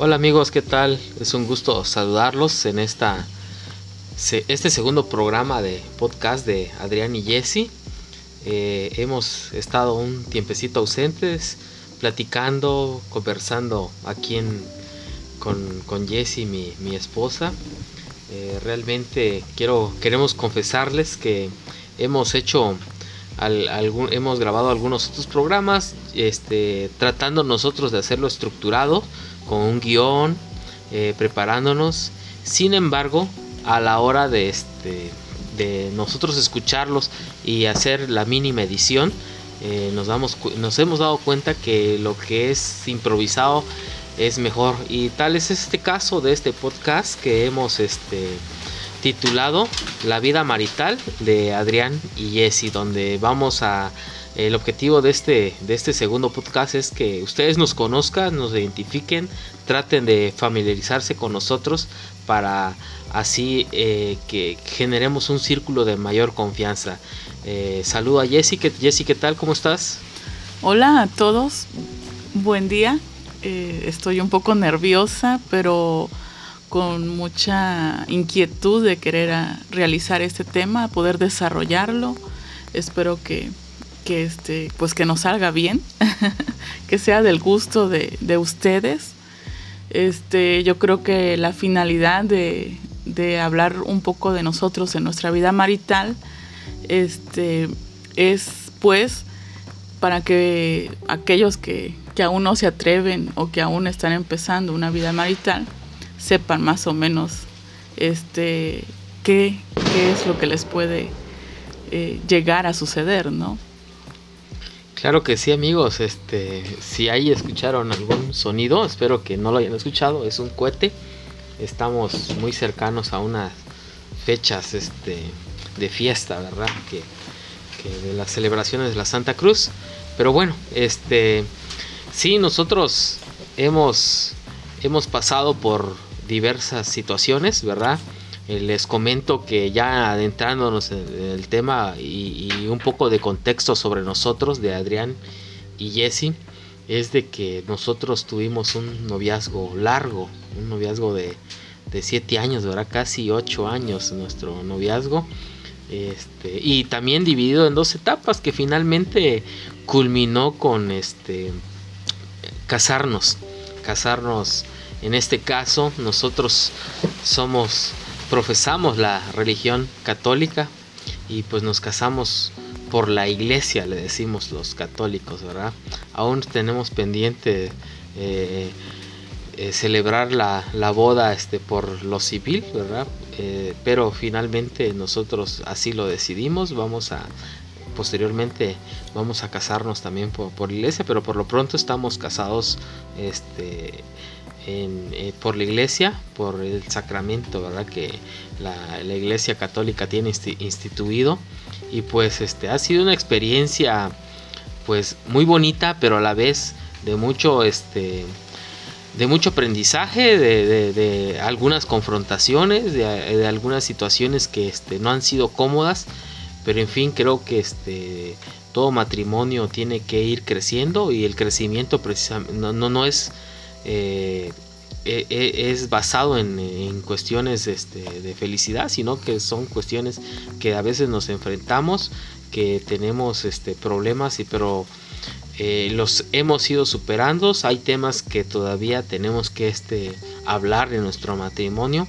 Hola amigos, ¿qué tal? Es un gusto saludarlos en esta este segundo programa de podcast de Adrián y Jesse. Eh, hemos estado un tiempecito ausentes, platicando, conversando aquí con, con Jessie, mi, mi esposa. Eh, realmente quiero, queremos confesarles que hemos hecho algún, hemos grabado algunos otros programas, este, tratando nosotros de hacerlo estructurado, con un guion, eh, preparándonos. Sin embargo, a la hora de, este, de nosotros escucharlos y hacer la mínima edición, eh, nos, damos, nos hemos dado cuenta que lo que es improvisado es mejor. Y tal es este caso de este podcast que hemos este, titulado La vida marital de Adrián y Jesse, donde vamos a... El objetivo de este, de este segundo podcast es que ustedes nos conozcan, nos identifiquen, traten de familiarizarse con nosotros para así eh, que generemos un círculo de mayor confianza. Eh, saludo a Jessy. Jessy, ¿qué tal? ¿Cómo estás? Hola a todos. Buen día. Eh, estoy un poco nerviosa, pero con mucha inquietud de querer realizar este tema, poder desarrollarlo. Espero que, que, este, pues que nos salga bien, que sea del gusto de, de, ustedes. Este, yo creo que la finalidad de, de hablar un poco de nosotros en nuestra vida marital este, es pues para que aquellos que, aún no se atreven o que aún están empezando una vida marital sepan más o menos este, qué, es lo que les puede eh, llegar a suceder, ¿no? Claro que sí, amigos. Este, si ahí escucharon algún sonido, espero que no lo hayan escuchado. Es un cohete. Estamos muy cercanos a unas fechas este, de fiesta, ¿verdad? Que, de las celebraciones de la Santa Cruz. Pero bueno, este sí, nosotros hemos, hemos pasado por diversas situaciones, ¿verdad? Eh, les comento que ya adentrándonos en el tema y, un poco de contexto sobre nosotros, de Adrián y Jesse, es de que nosotros tuvimos un noviazgo largo, un noviazgo de, de siete años, ¿verdad? Casi ocho años nuestro noviazgo. Este, y también dividido en dos etapas que finalmente culminó con este casarnos. Casarnos en este caso nosotros somos profesamos la religión católica y pues nos casamos por la iglesia, le decimos los católicos, ¿verdad? Aún tenemos pendiente eh, eh, celebrar la, la, boda este, por lo civil, ¿verdad? Eh, pero finalmente nosotros así lo decidimos, vamos a posteriormente vamos a casarnos también por, por iglesia, pero por lo pronto estamos casados este, eh, por la iglesia, por el sacramento, ¿verdad? Que la, la iglesia católica tiene instituido y pues este ha sido una experiencia pues muy bonita, pero a la vez de mucho este de mucho aprendizaje, de, algunas confrontaciones, de, algunas situaciones que este, no han sido cómodas, pero en fin, creo que este, todo matrimonio tiene que ir creciendo y el crecimiento precisamente no, no, es, eh, e, e, es basado en, cuestiones este, de felicidad, sino que son cuestiones que a veces nos enfrentamos, que tenemos este, problemas, y pero eh, los hemos ido superando. Hay temas que todavía tenemos que este, hablar de nuestro matrimonio.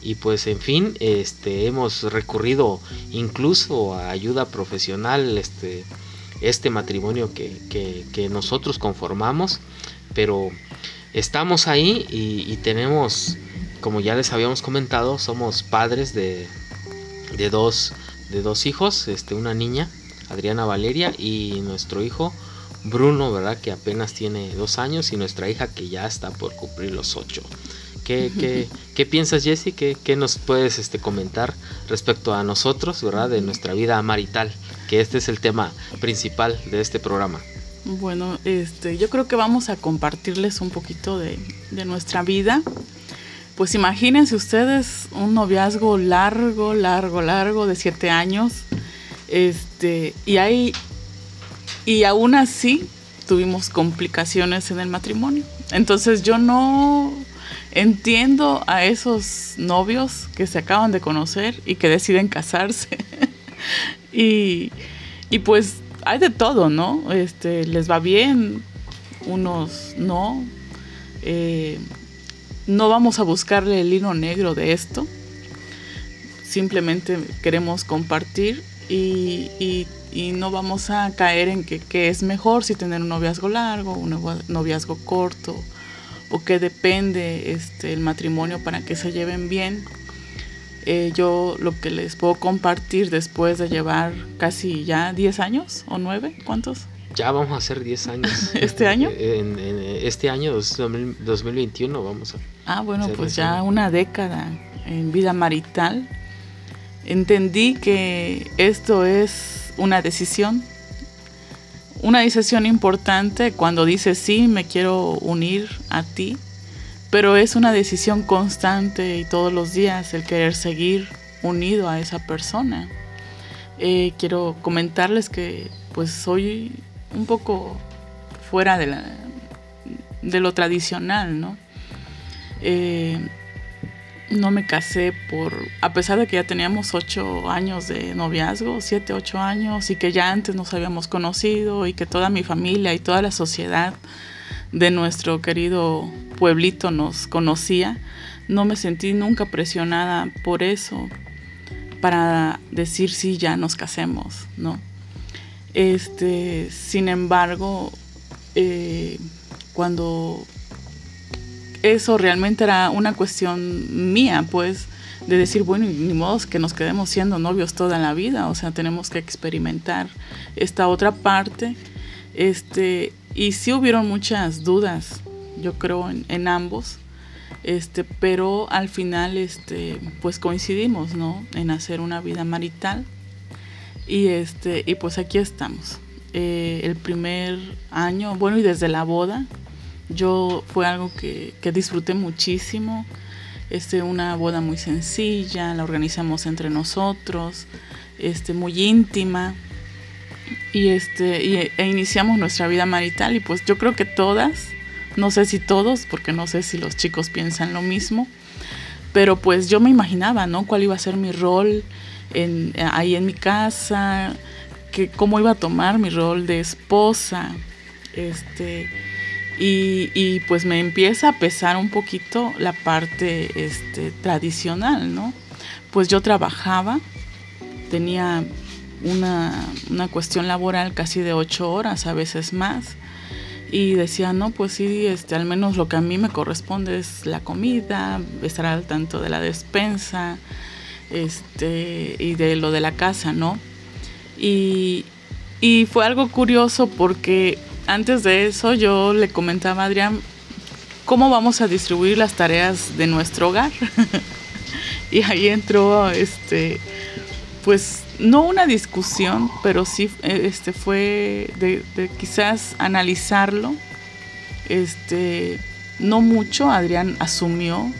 Y pues en fin, hemos recurrido incluso a ayuda profesional, este, este matrimonio que, que, nosotros conformamos. Pero estamos ahí y, tenemos, como ya les habíamos comentado, somos padres de, de, dos, de dos hijos, este, una niña, Adriana Valeria, y nuestro hijo Bruno, ¿verdad? Que apenas tiene dos años y nuestra hija que ya está por cumplir los ocho. ¿Qué, qué, qué piensas, Jesse? ¿Qué, ¿Qué, nos puedes este, comentar respecto a nosotros, ¿verdad? De nuestra vida marital, que este es el tema principal de este programa. Bueno, este, yo creo que vamos a compartirles un poquito de, nuestra vida. Pues imagínense ustedes un noviazgo largo, largo, largo, de siete años. Este, y hay y aún así tuvimos complicaciones en el matrimonio. Entonces yo no, entiendo a esos novios que se acaban de conocer y que deciden casarse. y, y pues hay de todo, ¿no? Este, les va bien, unos no. Eh, no vamos a buscarle el hilo negro de esto. Simplemente queremos compartir y, y, no vamos a caer en que, es mejor si tener un noviazgo largo, un noviazgo corto, o que depende este, el matrimonio para que se lleven bien. Eh, yo lo que les puedo compartir después de llevar casi ya 10 años o 9, ¿cuántos? Ya vamos a hacer 10 años. ¿Este año? En, este año 2021 vamos a... Ah, bueno, pues ya una década en vida marital. Entendí que esto es una decisión, una decisión importante cuando dices sí, me quiero unir a ti pero es una decisión constante y todos los días el querer seguir unido a esa persona. Eh, quiero comentarles que pues soy un poco fuera de, la, de lo tradicional, ¿no? Eh, no me casé por, a pesar de que ya teníamos ocho años de noviazgo, siete, ocho años, y que ya antes nos habíamos conocido y que toda mi familia y toda la sociedad de nuestro querido pueblito nos conocía, no me sentí nunca presionada por eso para decir sí, ya nos casemos, ¿no? Este, sin embargo, eh, cuando eso realmente era una cuestión mía, pues, de decir, bueno, ni modo que nos quedemos siendo novios toda la vida, o sea, tenemos que experimentar esta otra parte, este, y sí hubieron muchas dudas, yo creo, en, ambos. Este, pero al final este, pues coincidimos, ¿no? En hacer una vida marital. Y este, y pues aquí estamos. Eh, el primer año, bueno, y desde la boda, yo fue algo que, que disfruté muchísimo. Este, una boda muy sencilla, la organizamos entre nosotros, este, muy íntima y este e iniciamos nuestra vida marital y pues yo creo que todas, no sé si todos, porque no sé si los chicos piensan lo mismo, pero pues yo me imaginaba, ¿no? Cuál iba a ser mi rol en, ahí en mi casa, que cómo iba a tomar mi rol de esposa, este y, y, pues me empieza a pesar un poquito la parte este, tradicional, ¿no? Pues yo trabajaba, tenía una, una cuestión laboral casi de ocho horas, a veces más. Y decía, no, pues sí, este, al menos lo que a mí me corresponde es la comida, estar al tanto de la despensa este, y de lo de la casa, ¿no? Y, y fue algo curioso porque antes de eso yo le comentaba a Adrián cómo vamos a distribuir las tareas de nuestro hogar. y ahí entró este pues no una discusión, pero sí este, fue de, quizás analizarlo. Este, no mucho, Adrián asumió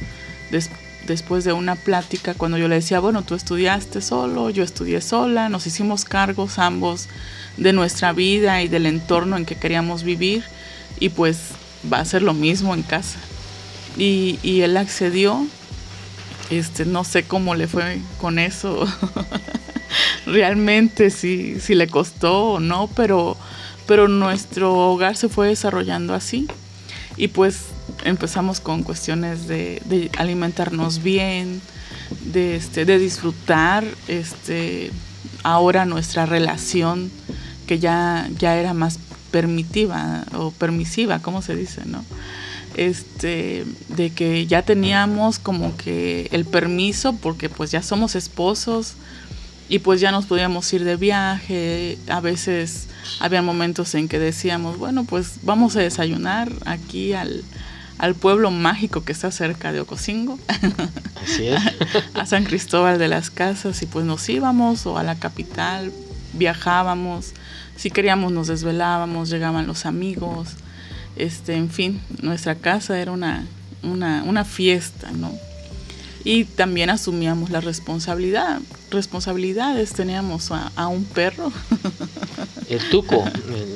después de una plática cuando yo le decía, bueno, tú estudiaste solo, yo estudié sola, nos hicimos cargos ambos de nuestra vida y del entorno en que queríamos vivir y pues va a ser lo mismo en casa. Y, y él accedió, este, no sé cómo le fue con eso. realmente si, si le costó o no, pero, pero nuestro hogar se fue desarrollando así. Y pues empezamos con cuestiones de, alimentarnos bien, de, este, de disfrutar este, ahora nuestra relación que ya, ya era más permitiva o permisiva, ¿cómo se dice? ¿no? Este, de que ya teníamos como que el permiso porque pues ya somos esposos, y pues ya nos podíamos ir de viaje, a veces había momentos en que decíamos, bueno, pues vamos a desayunar aquí al, pueblo mágico que está cerca de Ocosingo, Así es. a San Cristóbal de las Casas y pues nos íbamos o a la capital, viajábamos, si queríamos nos desvelábamos, llegaban los amigos, este, en fin, nuestra casa era una, una, una fiesta, ¿no? Y también asumíamos la responsabilidad, responsabilidades. Teníamos a, un perro. El Tuco,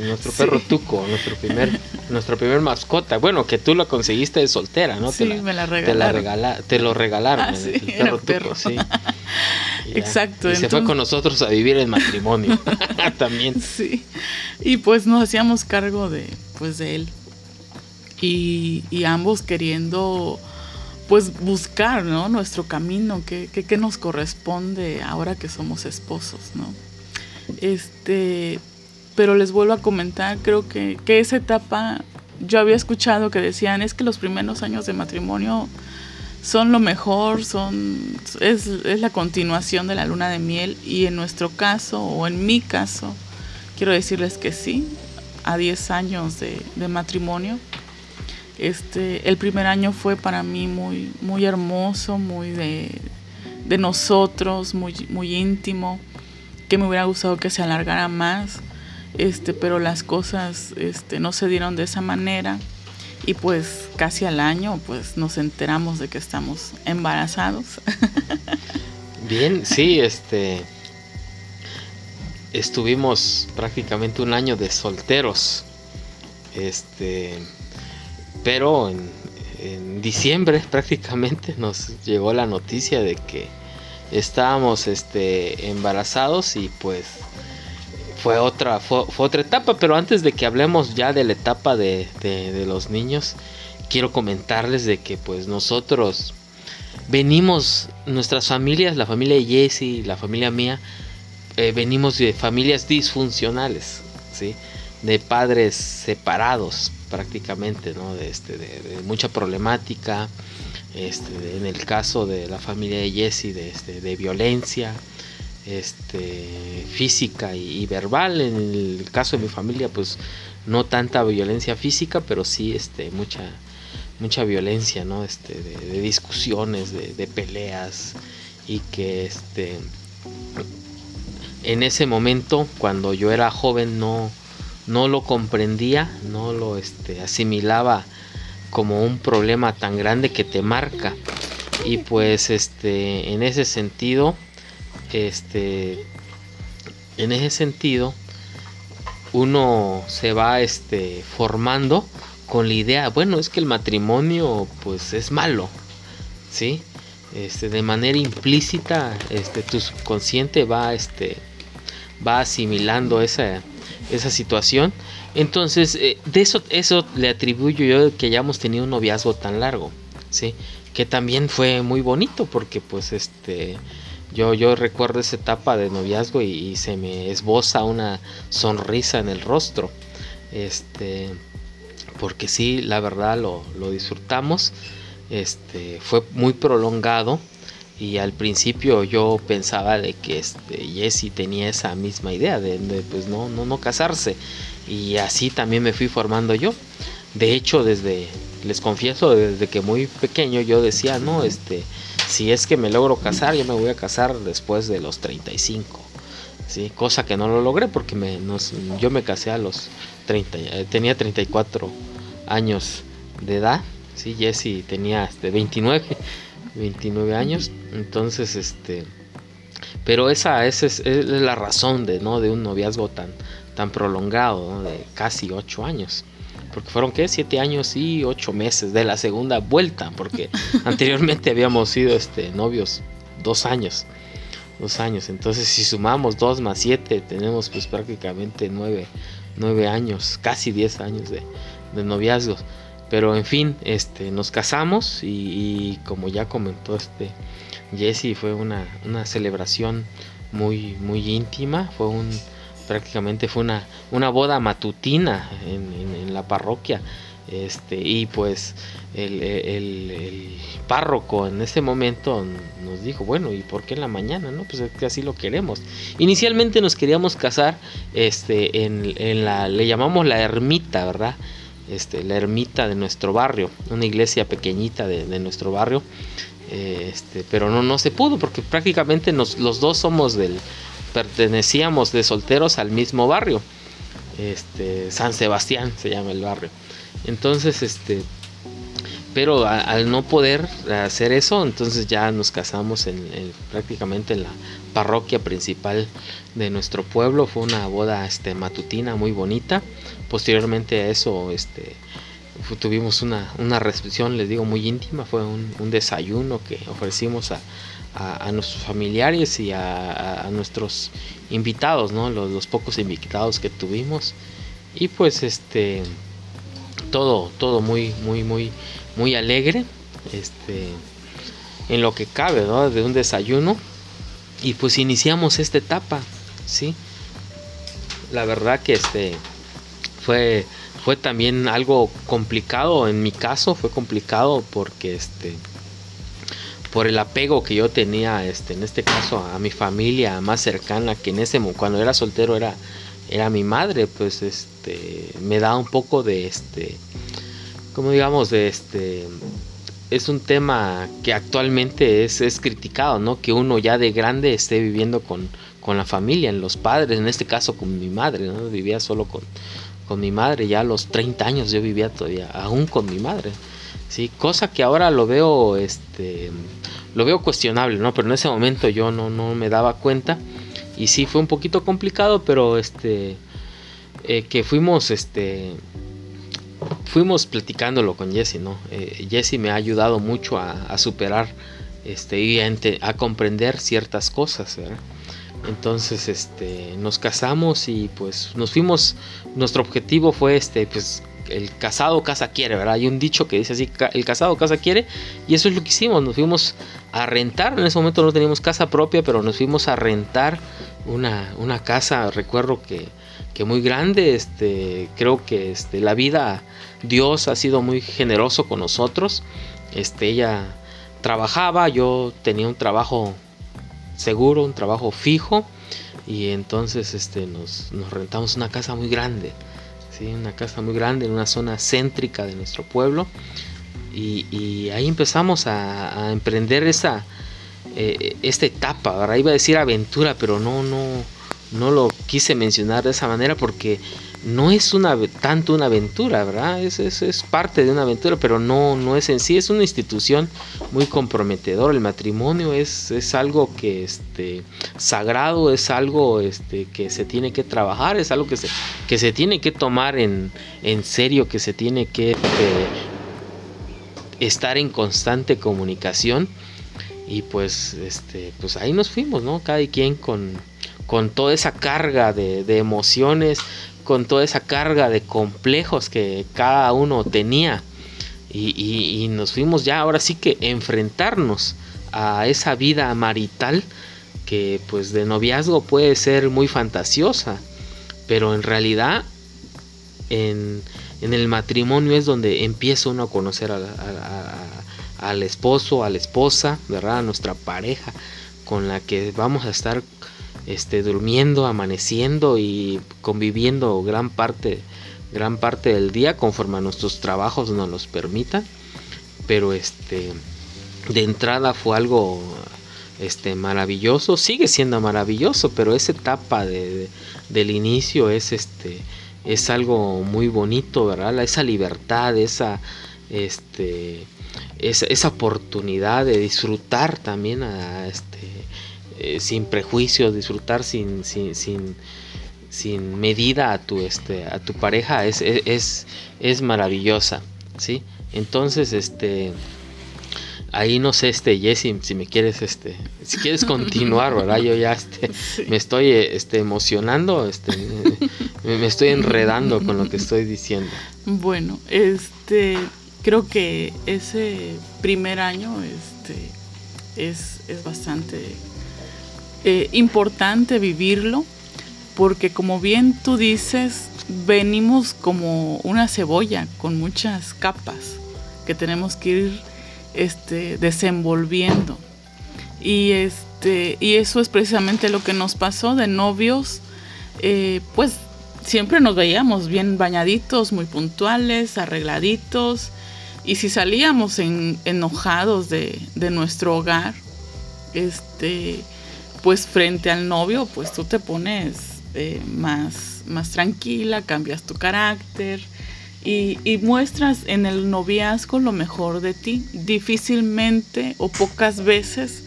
nuestro perro Tuco, nuestro primer, nuestra primer mascota. Bueno, que tú lo conseguiste de soltera, ¿no? Sí, me la regalaron. Te, lo regalaron, ah, el, perro Tuco, sí. Exacto. Y se fue con nosotros a vivir en matrimonio también. Sí. Y pues nos hacíamos cargo de, pues, de él. Y, y ambos queriendo pues buscar ¿no? nuestro camino, qué, qué, nos corresponde ahora que somos esposos, ¿no? Este, pero les vuelvo a comentar, creo que, que esa etapa, yo había escuchado que decían, es que los primeros años de matrimonio son lo mejor, son, es, es la continuación de la luna de miel y en nuestro caso, o en mi caso, quiero decirles que sí, a 10 años de, de matrimonio, este, el primer año fue para mí muy, muy hermoso, muy de, nosotros, muy, muy íntimo, que me hubiera gustado que se alargara más, este, pero las cosas este, no se dieron de esa manera y pues casi al año pues nos enteramos de que estamos embarazados. Bien, sí, este estuvimos prácticamente un año de solteros. Este pero en, diciembre prácticamente nos llegó la noticia de que estábamos este, embarazados y pues fue otra, fue, otra etapa, pero antes de que hablemos ya de la etapa de, los niños, quiero comentarles de que pues nosotros venimos, nuestras familias, la familia de Jesse, la familia mía, eh, venimos de familias disfuncionales, ¿sí? de padres separados, prácticamente, ¿no? De, este, de, mucha problemática, este, en el caso de la familia de Jesse, de, este, de violencia este, física y, verbal, en el caso de mi familia, pues no tanta violencia física, pero sí este, mucha, mucha violencia, ¿no? Este, de, discusiones, de, peleas, y que este, en ese momento, cuando yo era joven, no no lo comprendía, no lo este, asimilaba como un problema tan grande que te marca. Y pues este, en ese sentido, este, en ese sentido, uno se va este, formando con la idea, bueno, es que el matrimonio pues es malo, ¿sí? Este, de manera implícita, este, tu subconsciente va, este, va asimilando esa, esa situación. Entonces, eh, de eso, eso le atribuyo yo que hayamos tenido un noviazgo tan largo, ¿sí? Que también fue muy bonito porque pues este... Yo, yo recuerdo esa etapa de noviazgo y, se me esboza una sonrisa en el rostro. Este, porque sí, la verdad lo, lo disfrutamos. Este, fue muy prolongado y al principio yo pensaba de que este, Jesse tenía esa misma idea de, pues no, no, no casarse y así también me fui formando yo. De hecho, desde, les confieso, desde que muy pequeño yo decía, no, este, si es que me logro casar, yo me voy a casar después de los 35. ¿sí? Cosa que no lo logré porque me, yo me casé a los 30, eh, tenía 34 años de edad, ¿sí? Jesse tenía este, 29. 29 años. Entonces, este. Pero esa, esa es, la razón de, ¿no? de un noviazgo tan, tan prolongado, de casi 8 años. Porque fueron, ¿qué? 7 años y 8 meses de la segunda vuelta. Porque anteriormente habíamos sido este, novios 2 años. Dos años. Entonces, si sumamos 2 más 7, tenemos pues prácticamente 9, 9 años, casi 10 años de, de noviazgos. Pero en fin, este, nos casamos y, como ya comentó este Jesse, fue una, celebración muy, muy íntima, fue un, prácticamente fue una, una boda matutina en, la parroquia. Este, y pues el, párroco en ese momento nos dijo, bueno, ¿y por qué en la mañana? No, pues es que así lo queremos. Inicialmente nos queríamos casar este, en, en la, le llamamos la ermita, ¿verdad? Este, la ermita de nuestro barrio, una iglesia pequeñita de, nuestro barrio, eh, este, pero no, no se pudo porque prácticamente nos, los dos somos del, pertenecíamos de solteros al mismo barrio, este, San Sebastián se llama el barrio. Entonces, este, pero al no poder hacer eso, entonces ya nos casamos en, prácticamente en la parroquia principal de nuestro pueblo. Fue una boda este, matutina muy bonita. Posteriormente a eso, este, tuvimos una, una, recepción, les digo, muy íntima. Fue un, desayuno que ofrecimos a, nuestros familiares y a, nuestros invitados, ¿no? Los, los, pocos invitados que tuvimos. Y pues este todo, todo muy, muy, muy, muy alegre. Este en lo que cabe, ¿no? De un desayuno. Y pues iniciamos esta etapa, ¿sí? La verdad que este fue fue también algo complicado en mi caso, fue complicado porque este por el apego que yo tenía este en este caso a mi familia más cercana que en ese cuando era soltero era era mi madre, pues este me da un poco de este como digamos de este es un tema que actualmente es, es criticado, ¿no? Que uno ya de grande esté viviendo con, con la familia, en los padres, en este caso con mi madre, ¿no? Vivía solo con, con mi madre, ya a los 30 años yo vivía todavía, aún con mi madre. Sí, cosa que ahora lo veo este lo veo cuestionable, ¿no? Pero en ese momento yo no, no me daba cuenta y sí fue un poquito complicado, pero este eh, que fuimos este fuimos platicándolo con Jesse, ¿no? Eh, Jesse me ha ayudado mucho a, superar este y a, a, comprender ciertas cosas, ¿verdad? Entonces, este, nos casamos y pues nos fuimos, nuestro objetivo fue este, pues el casado casa quiere, ¿verdad? Hay un dicho que dice así, el casado casa quiere y eso es lo que hicimos, nos fuimos a rentar, en ese momento no teníamos casa propia, pero nos fuimos a rentar una, una casa, recuerdo que, que muy grande, este, creo que este, la vida, Dios ha sido muy generoso con nosotros, este, ella trabajaba, yo tenía un trabajo seguro, un trabajo fijo y entonces este, nos, rentamos una casa muy grande, ¿sí? una casa muy grande en una zona céntrica de nuestro pueblo y, ahí empezamos a, emprender esa, eh, esta etapa, ahora iba a decir aventura, pero no, no, no lo quise mencionar de esa manera porque no es una tanto una aventura, ¿verdad? Es, es, parte de una aventura, pero no, no es en sí, es una institución muy comprometedora. El matrimonio es, es algo que este sagrado, es algo este, que se tiene que trabajar, es algo que se, que se tiene que tomar en, en serio, que se tiene que este, estar en constante comunicación. Y pues, este, pues ahí nos fuimos, ¿no? Cada quien con, con toda esa carga de emociones, con toda esa carga de complejos que cada uno tenía. Y, nos fuimos ya ahora sí que enfrentarnos a esa vida marital que pues de noviazgo puede ser muy fantasiosa, pero en realidad en, el matrimonio es donde empieza uno a conocer al esposo, a la esposa, ¿verdad? A nuestra pareja con la que vamos a estar este, durmiendo, amaneciendo y conviviendo gran parte, gran parte del día conforme a nuestros trabajos nos los permitan. Pero este, de entrada fue algo este, maravilloso, sigue siendo maravilloso, pero esa etapa de, del inicio es, este, es algo muy bonito, ¿verdad? Esa libertad, esa, este, esa, esa oportunidad de disfrutar también a, este, eh, sin prejuicios, disfrutar sin, sin, sin, medida a tu, este, a tu pareja es, es, es maravillosa, ¿sí? Entonces, este, ahí no sé, este, Jessy, si me quieres, este, si quieres continuar, ¿verdad? Yo ya, este, me estoy, este, emocionando, este, me, estoy enredando con lo que estoy diciendo. Bueno, este, creo que ese primer año, este, es, es bastante eh, importante vivirlo porque como bien tú dices, venimos como una cebolla con muchas capas que tenemos que ir este, desenvolviendo. Y, este, y eso es precisamente lo que nos pasó de novios, eh, pues siempre nos veíamos bien bañaditos, muy puntuales, arregladitos. Y si salíamos enojados de, de nuestro hogar, este, pues frente al novio, pues tú te pones eh, más, más tranquila, cambias tu carácter y, y, muestras en el noviazgo lo mejor de ti. Difícilmente o pocas veces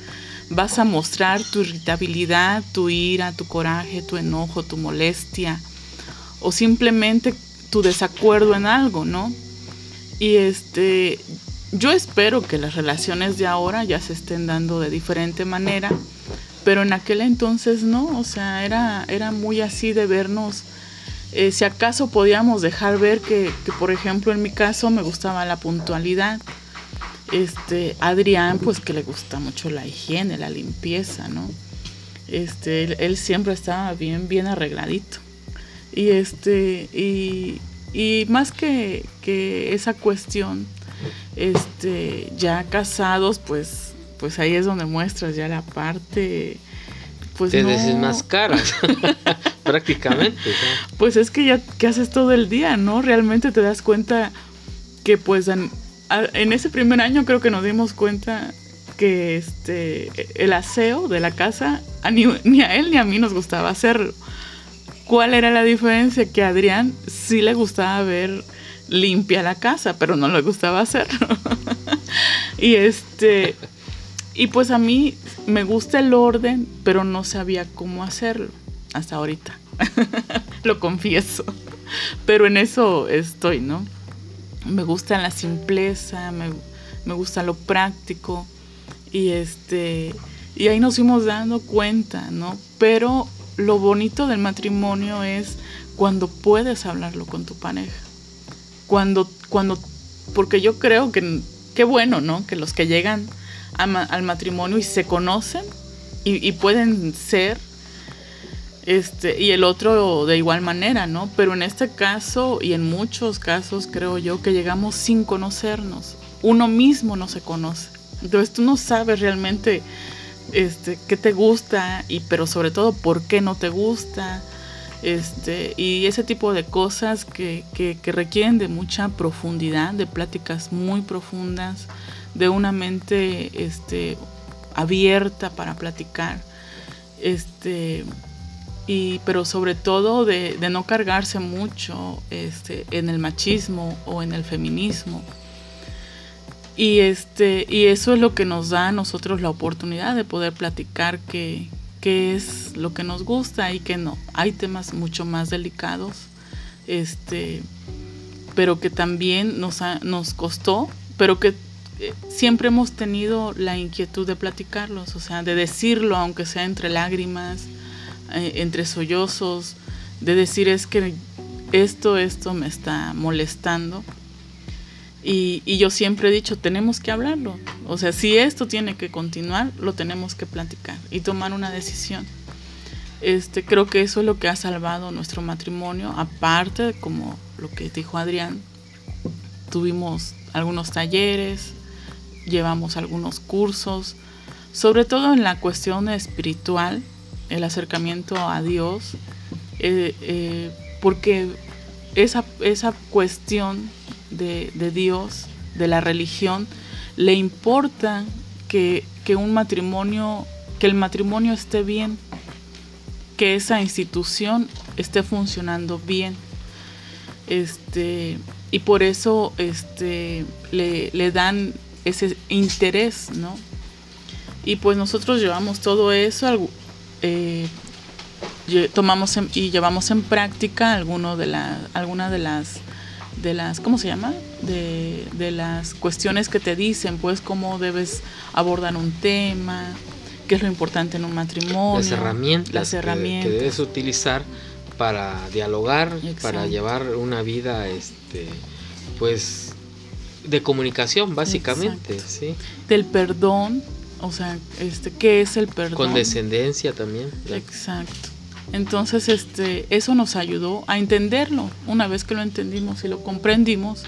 vas a mostrar tu irritabilidad, tu ira, tu coraje, tu enojo, tu molestia o simplemente tu desacuerdo en algo, ¿no? Y este, yo espero que las relaciones de ahora ya se estén dando de diferente manera, pero en aquel entonces no, o sea, era, era muy así de vernos. Eh, si acaso podíamos dejar ver que, por ejemplo, en mi caso me gustaba la puntualidad. Este, Adrián, pues que le gusta mucho la higiene, la limpieza, ¿no? Este, él, él siempre estaba bien, bien arregladito. Y este, y, y más que, que esa cuestión, este, ya casados, pues, pues ahí es donde muestras ya la parte, pues Te no. desmascaras, prácticamente. ¿no? Pues es que ya que haces todo el día, ¿no? Realmente te das cuenta que pues en, en ese primer año creo que nos dimos cuenta que este el aseo de la casa a ni, ni, a él ni a mí nos gustaba hacerlo. ¿Cuál era la diferencia? Que a Adrián sí le gustaba ver limpia la casa, pero no le gustaba hacerlo. y este y pues a mí me gusta el orden, pero no sabía cómo hacerlo hasta ahorita. Lo confieso. Pero en eso estoy, ¿no? Me gusta la simpleza, me, me gusta lo práctico y este y ahí nos fuimos dando cuenta, ¿no? Pero lo bonito del matrimonio es cuando puedes hablarlo con tu pareja. Cuando cuando porque yo creo que qué bueno, ¿no? Que los que llegan al matrimonio y se conocen y, pueden ser este, y el otro de igual manera, ¿no? Pero en este caso y en muchos casos creo yo que llegamos sin conocernos. Uno mismo no se conoce. Entonces tú no sabes realmente este, qué te gusta, y, pero sobre todo por qué no te gusta. Este, y ese tipo de cosas que, que requieren de mucha profundidad, de pláticas muy profundas, de una mente este, abierta para platicar. Este, y, pero sobre todo de, de, no cargarse mucho este, en el machismo o en el feminismo. Y, este, y eso es lo que nos da a nosotros la oportunidad de poder platicar qué, es lo que nos gusta y qué no. Hay temas mucho más delicados, este, pero que también nos, ha, nos costó, pero que siempre hemos tenido la inquietud de platicarlos, o sea, de decirlo, aunque sea entre lágrimas, eh, entre sollozos, de decir es que esto, esto me está molestando. Y, y, yo siempre he dicho, tenemos que hablarlo. O sea, si esto tiene que continuar, lo tenemos que platicar y tomar una decisión. Este, creo que eso es lo que ha salvado nuestro matrimonio. Aparte, como lo que dijo Adrián, tuvimos algunos talleres, llevamos algunos cursos, sobre todo en la cuestión espiritual, el acercamiento a Dios, eh, eh, porque esa, esa cuestión de, de, Dios, de la religión, le importa que, que, un matrimonio, que el matrimonio esté bien, que esa institución esté funcionando bien. Este, y por eso este, le, le dan ese interés, ¿no? Y pues nosotros llevamos todo eso, eh, tomamos en, y llevamos en práctica alguno de la, alguna de las de las cómo se llama de, de, las cuestiones que te dicen pues cómo debes abordar un tema qué es lo importante en un matrimonio las herramientas, las herramientas. Que, que debes utilizar para dialogar Exacto. para llevar una vida este pues de comunicación básicamente Exacto. sí del perdón o sea este qué es el perdón condescendencia también exacto entonces, este, eso nos ayudó a entenderlo. Una vez que lo entendimos y lo comprendimos,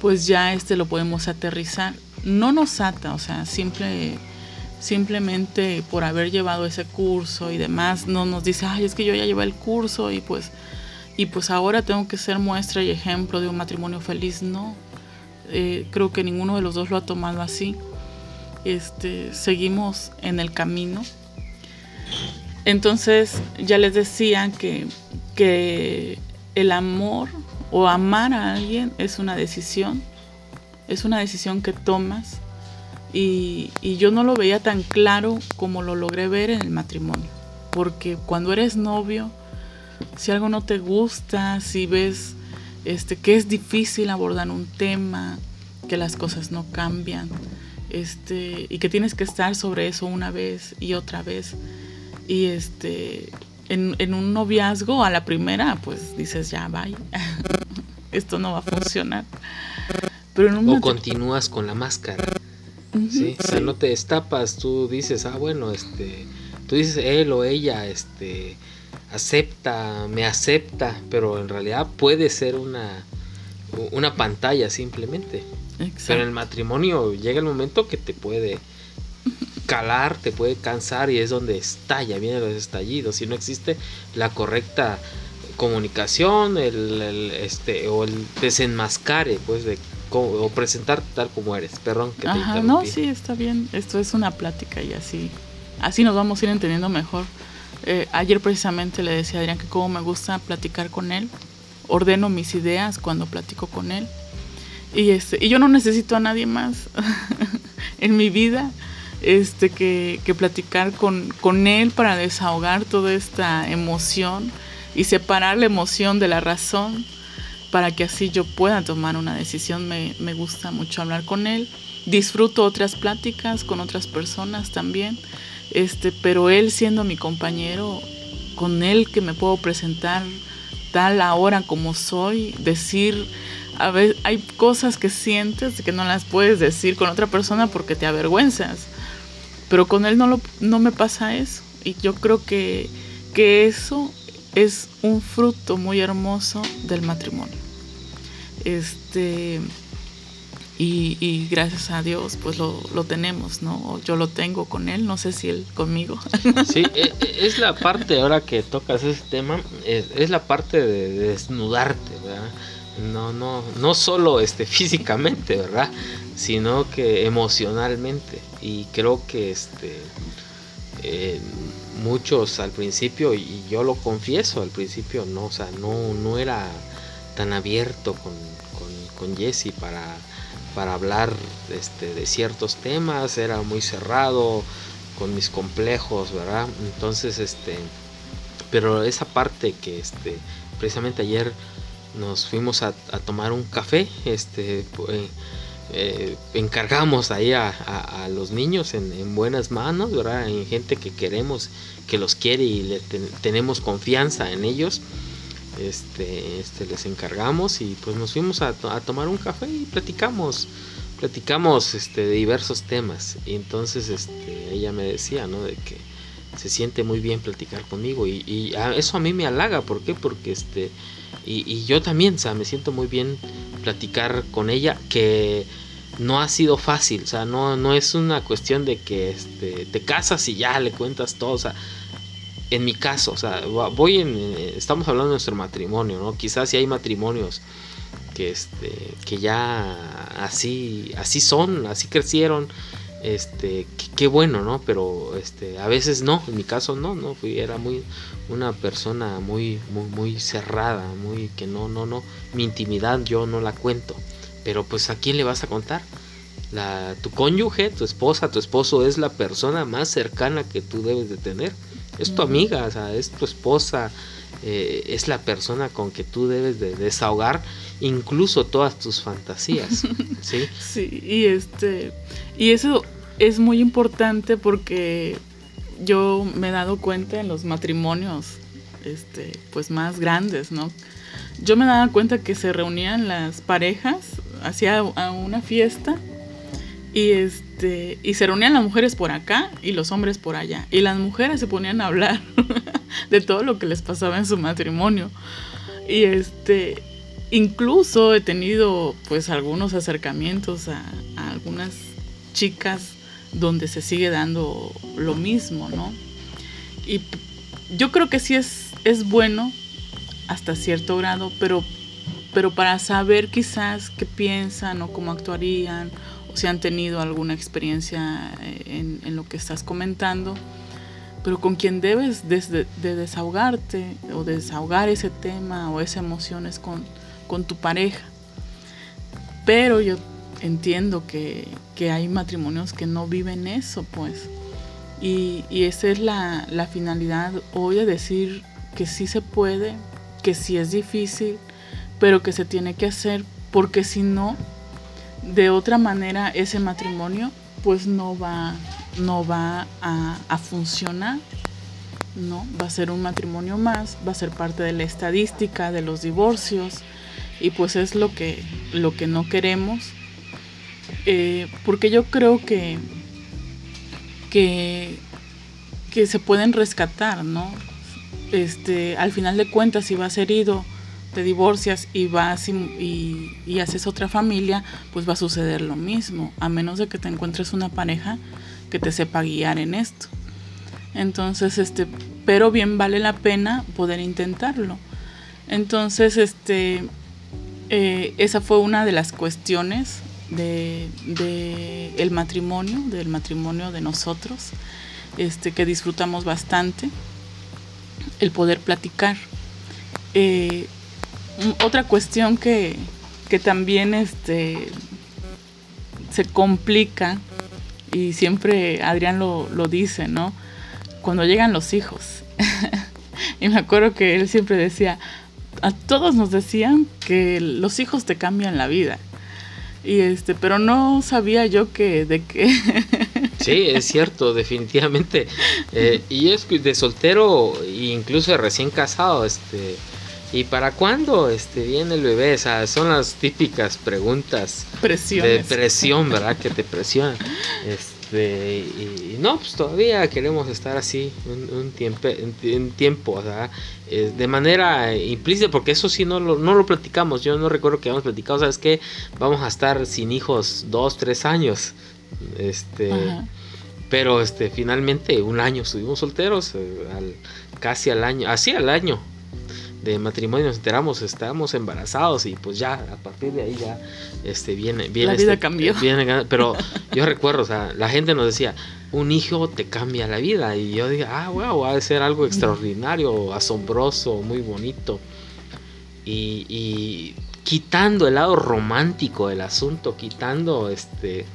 pues ya este lo podemos aterrizar. No nos ata, o sea, simple, simplemente por haber llevado ese curso y demás, no nos dice, ay, es que yo ya llevé el curso y pues, y pues ahora tengo que ser muestra y ejemplo de un matrimonio feliz. No, eh, creo que ninguno de los dos lo ha tomado así. Este, seguimos en el camino entonces ya les decía que, que el amor o amar a alguien es una decisión, es una decisión que tomas y, y, yo no lo veía tan claro como lo logré ver en el matrimonio, porque cuando eres novio, si algo no te gusta, si ves este, que es difícil abordar un tema, que las cosas no cambian, este, y que tienes que estar sobre eso una vez y otra vez. Y este, en, en un noviazgo a la primera, pues dices, ya, bye, esto no va a funcionar. Pero o continúas con la máscara. ¿sí? O sea, no te destapas, tú dices, ah, bueno, este, tú dices él o ella, este, acepta, me acepta, pero en realidad puede ser una, una pantalla simplemente. Pero en el matrimonio llega el momento que te puede calar, te puede cansar y es donde estalla, vienen los estallidos. Si no existe la correcta comunicación, el, este, o el desenmascare, pues, de o presentar tal como eres. Perdón que te No, sí, está bien. Esto es una plática y así, así nos vamos a ir entendiendo mejor. Eh, ayer precisamente le decía a Adrián que como me gusta platicar con él, ordeno mis ideas cuando platico con él. Y, este, y yo no necesito a nadie más en mi vida este, que, que platicar con, con, él para desahogar toda esta emoción y separar la emoción de la razón para que así yo pueda tomar una decisión. Me, me gusta mucho hablar con él. Disfruto otras pláticas con otras personas también este, pero él siendo mi compañero, con él que me puedo presentar tal ahora como soy, decir, a ver, hay cosas que sientes que no las puedes decir con otra persona porque te avergüenzas, pero con él no, lo, no me pasa eso, y yo creo que, que eso es un fruto muy hermoso del matrimonio. Este, y, gracias a Dios pues lo, tenemos, ¿no? Yo lo tengo con él, no sé si él conmigo. Sí, e, e, es la parte, ahora que tocas ese tema, es, la parte de, desnudarte, ¿verdad? No, no, no solo este, físicamente, ¿verdad? Sino que emocionalmente. Y creo que este, eh, muchos al principio, y yo lo confieso, al principio no, o sea, no, no era tan abierto con, con Jesse para para hablar este, de ciertos temas, era muy cerrado con mis complejos, ¿verdad? Entonces, este, pero esa parte que este, precisamente ayer nos fuimos a, tomar un café, este, eh, encargamos ahí a, los niños en, buenas manos, ¿verdad? En gente que queremos, que los quiere y le tenemos confianza en ellos este, este les encargamos y pues nos fuimos a, tomar un café y platicamos, platicamos este, de diversos temas. Y entonces este, ella me decía, ¿no? De que se siente muy bien platicar conmigo y, eso a mí me halaga, ¿por qué? Porque este, y, yo también, o sea, me siento muy bien platicar con ella, que no ha sido fácil, o sea, no, no es una cuestión de que este, te casas y ya le cuentas todo, o sea, en mi caso, o sea, voy en, eh, estamos hablando de nuestro matrimonio, ¿no? Quizás si hay matrimonios que, este, que ya así, así son, así crecieron, este, qué bueno, ¿no? Pero, este, a veces no, en mi caso no, no, fui, era muy, una persona muy, muy, muy cerrada, muy, que no, no, no, mi intimidad yo no la cuento, pero pues a quién le vas a contar? La, tu cónyuge, tu esposa, tu esposo es la persona más cercana que tú debes de tener es tu amiga, o sea, es tu esposa, eh, es la persona con que tú debes de desahogar incluso todas tus fantasías. sí, sí y este y eso es muy importante porque yo me he dado cuenta en los matrimonios este pues más grandes, ¿no? Yo me daba cuenta que se reunían las parejas hacia una fiesta y este y se reunían las mujeres por acá y los hombres por allá. Y las mujeres se ponían a hablar de todo lo que les pasaba en su matrimonio. Y este incluso he tenido pues algunos acercamientos a, algunas chicas donde se sigue dando lo mismo, ¿no? Y yo creo que sí es, es bueno hasta cierto grado, pero, pero para saber quizás qué piensan o cómo actuarían si han tenido alguna experiencia eh, en, lo que estás comentando, pero con quien debes de, desahogarte o desahogar ese tema o esa emoción es con con tu pareja. Pero yo entiendo que, hay matrimonios que no viven eso, pues. Y, esa es la, la, finalidad hoy de decir que sí se puede, que sí es difícil, pero que se tiene que hacer, porque si no, de otra manera ese matrimonio pues no va, no va a, funcionar ¿no? Va a ser un matrimonio más, va a ser parte de la estadística de los divorcios y pues es lo que, lo que no queremos. Eh, porque yo creo que, que, que, se pueden rescatar, ¿no? Este, al final de cuentas, si vas herido, te divorcias y vas y, y, haces otra familia, pues va a suceder lo mismo, a menos de que te encuentres una pareja que te sepa guiar en esto. Entonces, este, pero bien vale la pena poder intentarlo. Entonces, este, eh, esa fue una de las cuestiones de, el matrimonio, del matrimonio de nosotros, este, que disfrutamos bastante, el poder platicar. Eh, otra cuestión que, que también este, se complica, y siempre Adrián lo, lo dice, ¿no? cuando llegan los hijos. y me acuerdo que él siempre decía, a todos nos decían que los hijos te cambian la vida. Y este, pero no sabía yo que de qué. sí, es cierto, definitivamente. Eh, y es de soltero, incluso de recién casado, este. ¿Y para cuándo este, viene el bebé? O sea, son las típicas preguntas de presión, ¿verdad? Que te presionan. Este, y, no, pues todavía queremos estar así un, tiempo, un, tiempo eh, de manera implícita, porque eso sí no lo, no lo platicamos. Yo no recuerdo que hayamos platicado, ¿sabes qué? Vamos a estar sin hijos dos, tres años. Este, pero este, finalmente un año estuvimos solteros, eh, al, casi al año, así al año de matrimonio nos enteramos, estábamos embarazados y pues ya, a partir de ahí ya este, viene, viene. La vida este, cambió. pero yo recuerdo, o sea, la gente nos decía, un hijo te cambia la vida. Y yo dije, ah, wow, va a ser algo extraordinario, asombroso, muy bonito. Y, quitando el lado romántico del asunto, quitando este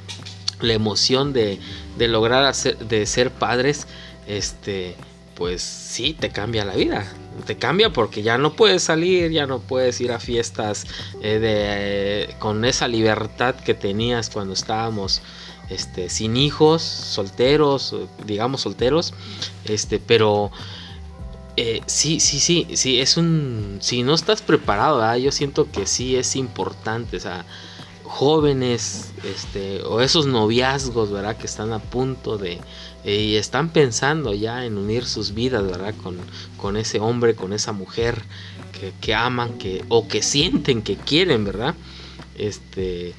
la emoción de, de lograr hacer, de ser padres, este, pues sí, te cambia la vida te cambia porque ya no puedes salir, ya no puedes ir a fiestas eh, de, con esa libertad que tenías cuando estábamos este, sin hijos, solteros, digamos solteros, este, pero eh, sí, sí, sí, sí, es un, si no estás preparado, yo siento que sí es importante, o sea, jóvenes, este, o esos noviazgos, ¿verdad? Que están a punto de, eh, y están pensando ya en unir sus vidas, ¿verdad? Con, con ese hombre, con esa mujer que, que, aman, que, o que sienten que quieren, ¿verdad? Este,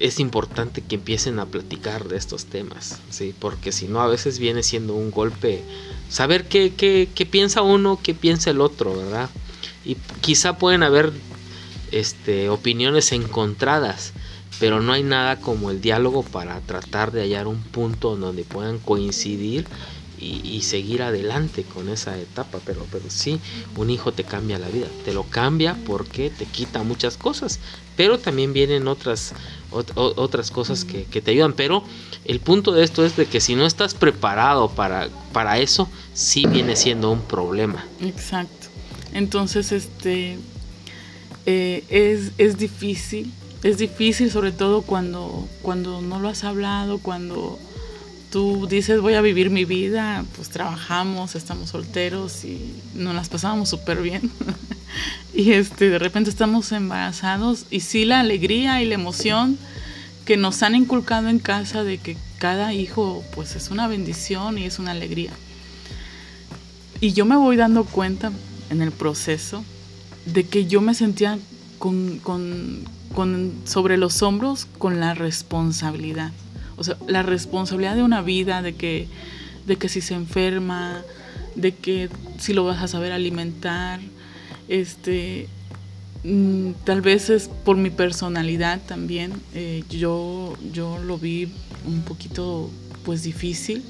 es importante que empiecen a platicar de estos temas, ¿sí? Porque si no, a veces viene siendo un golpe, saber qué, qué, qué piensa uno, qué piensa el otro, ¿verdad? Y quizá pueden haber este, opiniones encontradas, pero no hay nada como el diálogo para tratar de hallar un punto donde puedan coincidir y, seguir adelante con esa etapa. Pero, pero sí, un hijo te cambia la vida, te lo cambia porque te quita muchas cosas, pero también vienen otras, otras cosas que, que, te ayudan. Pero el punto de esto es de que si no estás preparado para, para eso, sí viene siendo un problema. Exacto. Entonces, este, eh, es, es, difícil, es difícil sobre todo cuando, cuando no lo has hablado, cuando tú dices voy a vivir mi vida, pues trabajamos, estamos solteros y nos las pasamos súper bien. y este, de repente estamos embarazados y sí la alegría y la emoción que nos han inculcado en casa de que cada hijo pues es una bendición y es una alegría. Y yo me voy dando cuenta en el proceso de que yo me sentía con, sobre los hombros con la responsabilidad. O sea, la responsabilidad de una vida, de que, de que si se enferma, de que si lo vas a saber alimentar, este, mm, tal vez es por mi personalidad también. Eh, yo, yo lo vi un poquito pues difícil.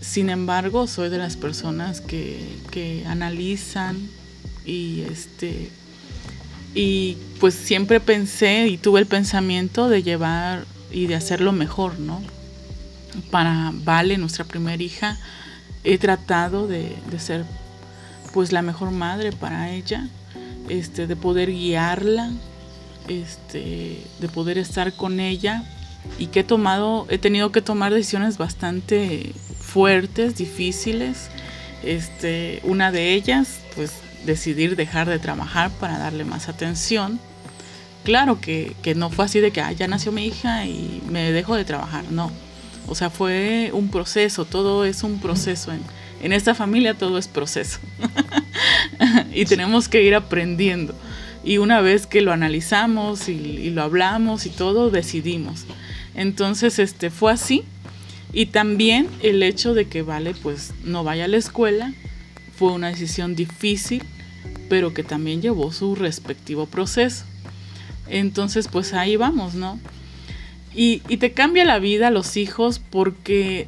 Sin embargo, soy de las personas que, que analizan, y este Y pues siempre pensé y tuve el pensamiento de llevar y de hacerlo mejor, ¿no? Para Vale, nuestra primera hija, he tratado de, de ser pues la mejor madre para ella, este, de poder guiarla, este, de poder estar con ella y que he tomado, he tenido que tomar decisiones bastante fuertes, difíciles. Este, una de ellas, pues decidir dejar de trabajar para darle más atención. Claro que, no fue así de que ya nació mi hija y me dejo de trabajar, no. O sea, fue un proceso, todo es un proceso. En, en esta familia todo es proceso. y tenemos que ir aprendiendo. Y una vez que lo analizamos y, y, lo hablamos y todo, decidimos. Entonces, este fue así. Y también el hecho de que Vale pues no vaya a la escuela fue una decisión difícil, pero que también llevó su respectivo proceso. Entonces, pues ahí vamos, ¿no? Y, y te cambia la vida a los hijos porque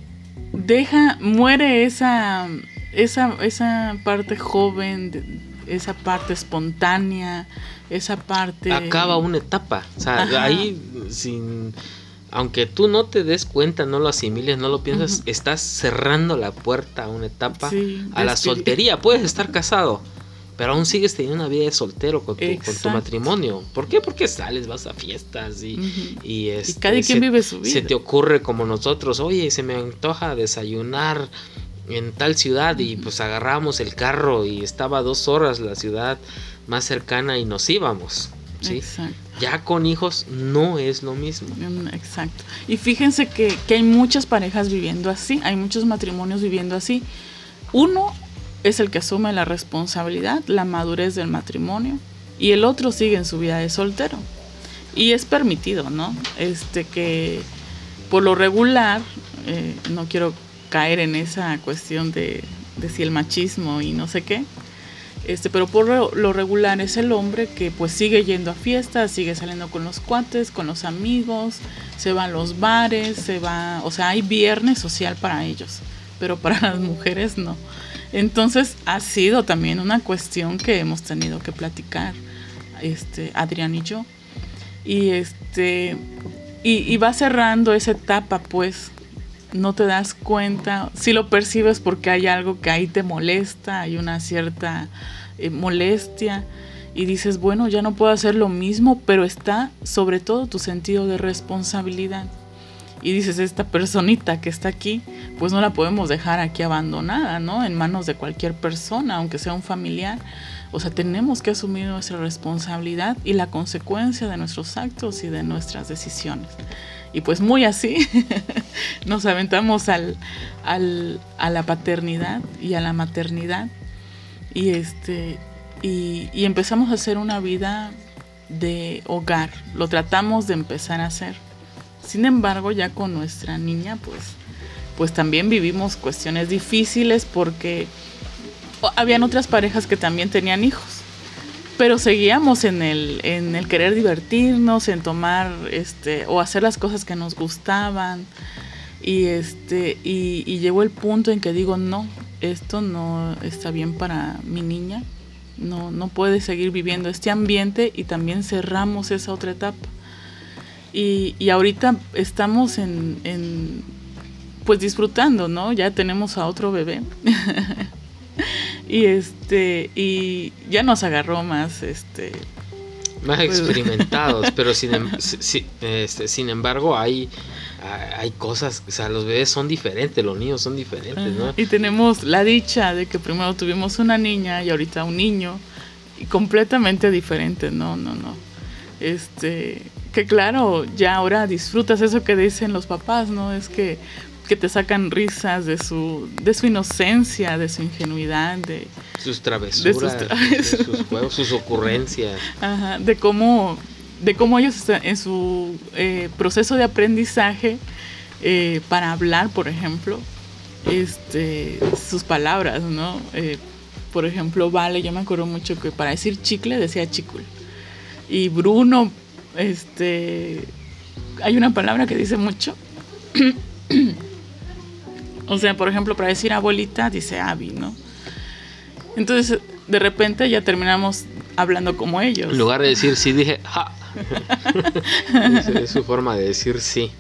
deja, muere esa, esa, esa parte joven, esa parte espontánea, esa parte... Acaba una etapa, o sea, ahí sin... Aunque tú no te des cuenta, no lo asimiles, no lo piensas, estás cerrando la puerta a una etapa, a la soltería. Puedes estar casado, pero aún sigues teniendo una vida de soltero con tu, con tu matrimonio. ¿Por qué? Porque sales, vas a fiestas y, y, este, cada quien vive su vida. Se te ocurre como nosotros, oye, se me antoja desayunar en tal ciudad y pues agarramos el carro y estaba dos horas la ciudad más cercana y nos íbamos. ¿sí? Exacto. Ya con hijos no es lo mismo. Mm, exacto. Y fíjense que, que hay muchas parejas viviendo así, hay muchos matrimonios viviendo así. Uno es el que asume la responsabilidad, la madurez del matrimonio, y el otro sigue en su vida de soltero. Y es permitido, ¿no? Este que por lo regular, eh, no quiero caer en esa cuestión de, de si el machismo y no sé qué, este, pero por lo regular es el hombre que pues sigue yendo a fiestas, sigue saliendo con los cuates, con los amigos, se va a los bares, se va, o sea, hay viernes social para ellos, pero para las mujeres no. Entonces ha sido también una cuestión que hemos tenido que platicar, este, Adrián y yo. Y este, y, va cerrando esa etapa, pues, no te das cuenta, si lo percibes porque hay algo que ahí te molesta, hay una cierta eh, molestia y dices, bueno, ya no puedo hacer lo mismo, pero está sobre todo tu sentido de responsabilidad. Y dices, esta personita que está aquí, pues no la podemos dejar aquí abandonada, ¿no? En manos de cualquier persona, aunque sea un familiar. O sea, tenemos que asumir nuestra responsabilidad y la consecuencia de nuestros actos y de nuestras decisiones. Y pues muy así nos aventamos al, al, a la paternidad y a la maternidad y, este, y, y empezamos a hacer una vida de hogar. Lo tratamos de empezar a hacer. Sin embargo, ya con nuestra niña, pues, pues también vivimos cuestiones difíciles porque habían otras parejas que también tenían hijos pero seguíamos en el, en el querer divertirnos, en tomar este, o hacer las cosas que nos gustaban. Y este, y, llegó el punto en que digo, no, esto no está bien para mi niña. No, no puede seguir viviendo este ambiente y también cerramos esa otra etapa. Y, y ahorita estamos en, en, pues disfrutando, ¿no? Ya tenemos a otro bebé. y este y ya nos agarró más este más pues, experimentados pero sin, em, este, sin embargo hay hay cosas, o sea, los bebés son diferentes, los niños son diferentes, ¿no? Y tenemos la dicha de que primero tuvimos una niña y ahorita un niño, y completamente diferentes, no, no, no. Este, que claro, ya ahora disfrutas eso que dicen los papás, ¿no? Es que que te sacan risas de su, de su inocencia, de su ingenuidad, de sus travesuras, de sus, juegos, sus ocurrencias. Ajá, de cómo, de cómo ellos en su eh, proceso de aprendizaje eh, para hablar, por ejemplo, este, sus palabras, ¿no? Eh, por ejemplo, Vale, yo me acuerdo mucho que para decir chicle decía chicul. Y Bruno, este, hay una palabra que dice mucho. O sea, por ejemplo, para decir abuelita dice Abby, ¿no? Entonces, de repente ya terminamos hablando como ellos. En lugar de decir sí, dije ja. Es, su forma de decir sí.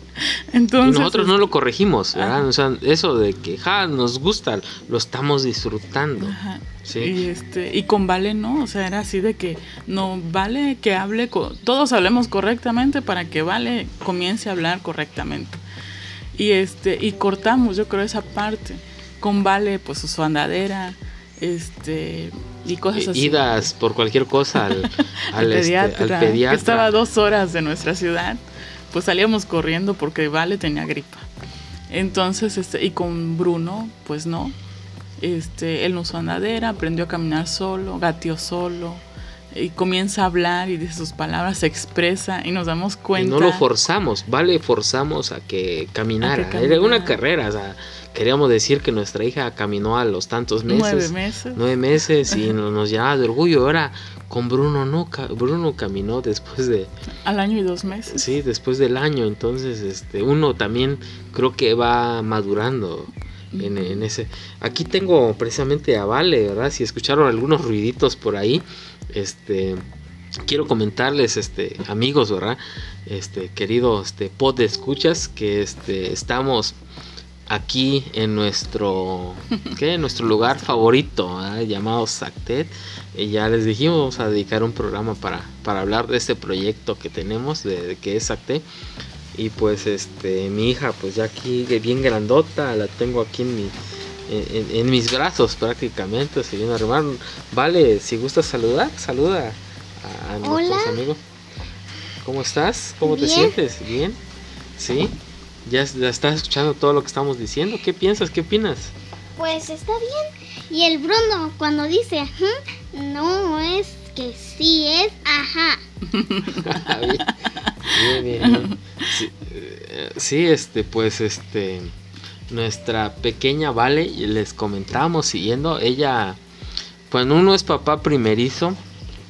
Entonces, y nosotros no lo corregimos, ¿verdad? O sea, eso de que ja, nos gusta, lo estamos disfrutando. ¿sí? Y, este, y con Vale no, o sea, era así de que no vale que hable, todos hablemos correctamente para que Vale comience a hablar correctamente. Y, este, y cortamos, yo creo, esa parte. Con Vale, pues su andadera, este y cosas así. Idas por cualquier cosa al, al, este, pediatra, Que estaba dos horas de nuestra ciudad, pues salíamos corriendo porque Vale tenía gripa. Entonces, este, y con Bruno, pues no. Este, él no usó andadera, aprendió a caminar solo, gateó solo, y comienza a hablar y de sus palabras se expresa y nos damos cuenta. Y no lo forzamos, vale, forzamos a que caminara. Era una carrera, o sea, queríamos decir que nuestra hija caminó a los tantos meses. Nueve meses. Nueve meses y nos, nos llenaba de orgullo. Ahora con Bruno no, Bruno caminó después de... Al año y dos meses. Sí, después del año. Entonces, este, uno también creo que va madurando. En, en, ese. Aquí tengo precisamente a Vale, ¿verdad? Si escucharon algunos ruiditos por ahí, este, quiero comentarles, este, amigos, ¿verdad? Este, querido, este, pod de escuchas, que este, estamos aquí en nuestro, ¿qué? nuestro lugar favorito llamado Sactet. Y ya les dijimos, vamos a dedicar un programa para, para hablar de este proyecto que tenemos, de, que es Sactet. Y pues este, mi hija, pues ya aquí bien grandota, la tengo aquí en mi, en, mis brazos prácticamente, se viene a armar. Vale, si gustas saludar, saluda a, nuestros amigos. ¿Cómo estás? ¿Cómo te sientes? ¿Bien? ¿Sí? ¿Ya, estás escuchando todo lo que estamos diciendo? ¿Qué piensas? ¿Qué opinas? Pues está bien. Y el Bruno cuando dice no es que sí es ajá. bien, bien, eh, Sí, este, pues este, nuestra pequeña Vale, les comentamos siguiendo, ella, pues uno es papá primerizo,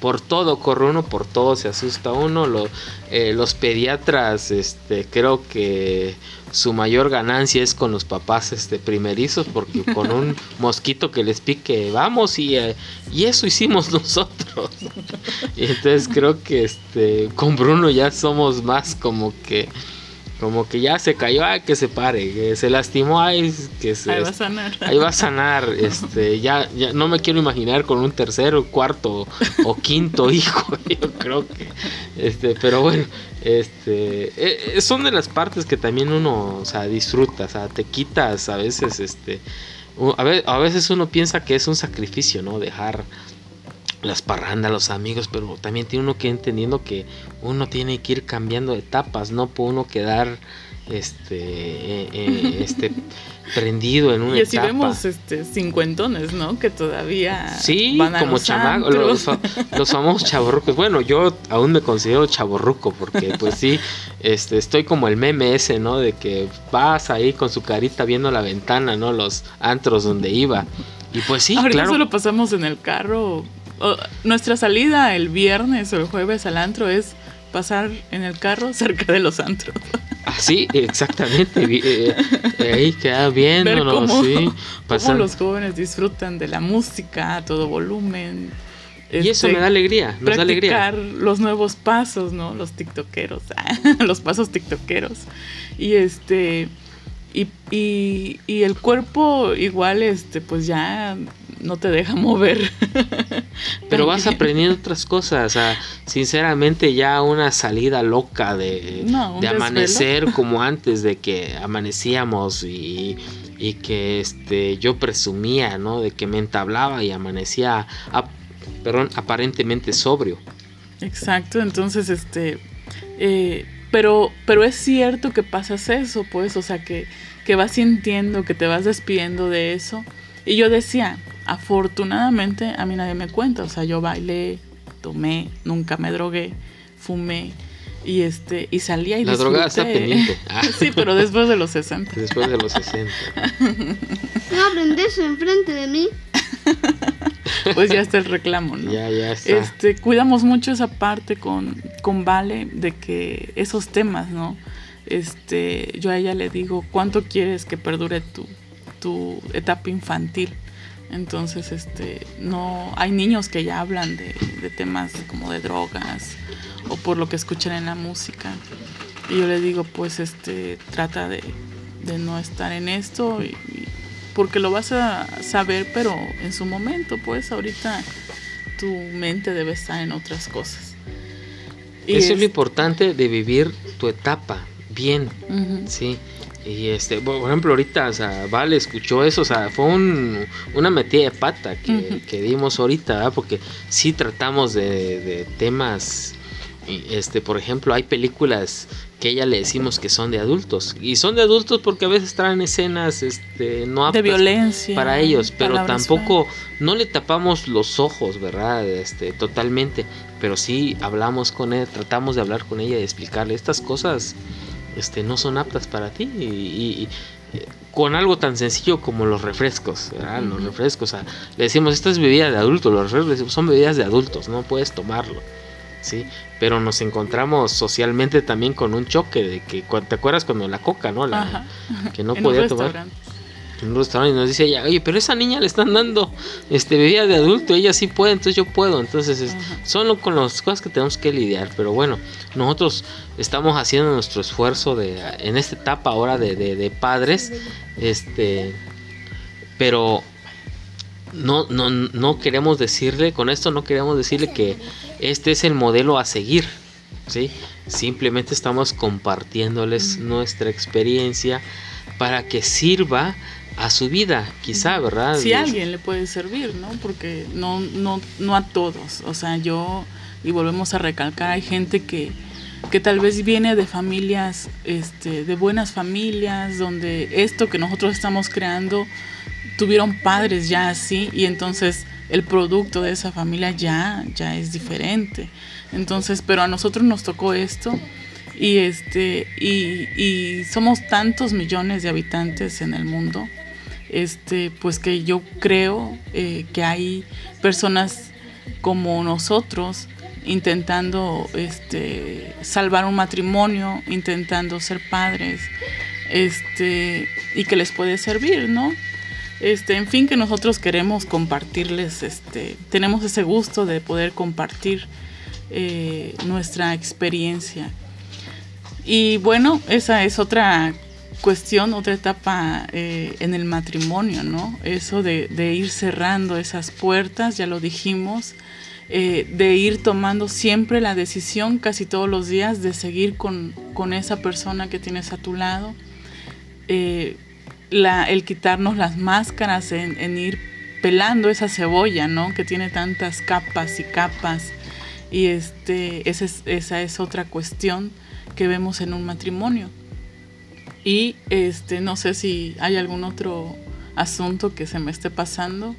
por todo corre uno, por todo se asusta uno. Eh, los pediatras, este, creo que su mayor ganancia es con los papás este, primerizos, porque con un mosquito que les pique, vamos y, eh, y eso hicimos nosotros. y entonces creo que este, con Bruno ya somos más como que como que ya se cayó, ay, que se pare, que se lastimó, ay, que se... Ahí va a sanar. Ahí va a sanar, este, ya, ya no me quiero imaginar con un tercero, cuarto o quinto hijo, yo creo que, este, pero bueno, este, e, e, son de las partes que también uno, o sea, disfruta, o sea, te quitas a veces, este, a veces uno piensa que es un sacrificio, ¿no? Dejar las parrandas, los amigos, pero también tiene uno que ir entendiendo que uno tiene que ir cambiando etapas, no puede uno quedar este eh, eh, este prendido en una y así vemos este cincuentones no que todavía sí como chamacos los, los, famosos chaborrucos bueno yo aún me considero chaborruco porque pues sí este estoy como el meme ese no de que vas ahí con su carita viendo la ventana no los antros donde iba. Y pues sí Ahorita claro. solo pasamos en el carro nuestra salida el viernes o el jueves al antro es pasar en el carro cerca de los antros. Ah, sí, exactamente. Eh, eh, ahí queda viendo, cómo, sí. cómo los jóvenes disfrutan de la música a todo volumen. Y eso me da alegría, nos da alegría. los nuevos pasos, ¿no? Los tiktokeros, los pasos tiktokeros. Y este y, y, y, el cuerpo igual este pues ya no te deja mover. Pero vas aprendiendo otras cosas. sinceramente, ya una salida loca de, de amanecer como antes de que amanecíamos y, y, que este yo presumía, ¿no? De que me entablaba y amanecía, perdón, aparentemente sobrio. Exacto, entonces este. Eh, pero, pero es cierto que pasas eso, pues, o sea, que, que vas sintiendo, que te vas despidiendo de eso. Y yo decía, afortunadamente a mí nadie me cuenta, o sea, yo bailé, tomé, nunca me drogué, fumé y este y salía y La drogada está pendiente. sí, pero después de los 60. Después de los 60. No hablen de eso enfrente de mí. pues ya está el reclamo, ¿no? Ya, ya está. Este, cuidamos mucho esa parte con, con Vale de que esos temas, ¿no? Este, yo a ella le digo, ¿cuánto quieres que perdure tu, tu etapa infantil? Entonces, este, no, hay niños que ya hablan de, de temas como de drogas o por lo que escuchan en la música. Y yo le digo, pues este, trata de, de no estar en esto, y, porque lo vas a saber, pero en su momento, pues ahorita tu mente debe estar en otras cosas. Y Eso es, lo importante de vivir tu etapa bien, ¿sí? Y este, por ejemplo, ahorita, o sea, Vale escuchó eso, o sea, fue un, una metida de pata que, que dimos ahorita, ¿verdad? porque sí tratamos de, de temas, este, por ejemplo, hay películas que ella le decimos que son de adultos. Y son de adultos porque a veces traen escenas este no aptas de violencia para ellos pero tampoco no le tapamos los ojos verdad este totalmente. Pero sí hablamos con ella tratamos de hablar con ella y explicarle estas cosas este no son aptas para ti y, eh, con algo tan sencillo como los refrescos, ¿verdad? los refrescos, o sea, le decimos, esta es bebida de adultos, los refrescos son bebidas de adultos, no puedes tomarlo. ¿sí? Pero nos encontramos socialmente también con un choque de que, ¿te acuerdas cuando la coca, no? La, que no podía tomar en un restaurante y nos dice ella, oye, pero esa niña le están dando este bebida de adulto, ella sí puede, entonces yo puedo. Entonces son con las cosas que tenemos que lidiar. Pero bueno, nosotros estamos haciendo nuestro esfuerzo de en esta etapa ahora de, de, de padres, este, pero no, no, no queremos decirle, con esto no queremos decirle que este es el modelo a seguir, ¿sí? Simplemente estamos compartiéndoles nuestra experiencia para que sirva a su vida, quizá, ¿verdad? Si a alguien le puede servir, ¿no? Porque no, no, no a todos. O sea, yo, y volvemos a recalcar, hay gente que, que tal vez viene de familias, este, de buenas familias, donde esto que nosotros estamos creando tuvieron padres ya así y entonces el producto de esa familia ya, ya es diferente. Entonces, pero a nosotros nos tocó esto y este y, y somos tantos millones de habitantes en el mundo, este, pues que yo creo eh, que hay personas como nosotros intentando este, salvar un matrimonio, intentando ser padres, este, y que les puede servir, ¿no? Este, en fin, que nosotros queremos compartirles, este, tenemos ese gusto de poder compartir eh, nuestra experiencia. Y bueno, esa es otra cuestión, otra etapa eh, en el matrimonio, ¿no? Eso de, ir cerrando esas puertas, ya lo dijimos, eh, de ir tomando siempre la decisión casi todos los días de seguir con, esa persona que tienes a tu lado el quitarnos las máscaras, en, ir pelando esa cebolla, ¿no? Que tiene tantas capas y capas. Y este, esa es, esa es otra cuestión que vemos en un matrimonio. Y este, no sé si hay algún otro asunto que se me esté pasando.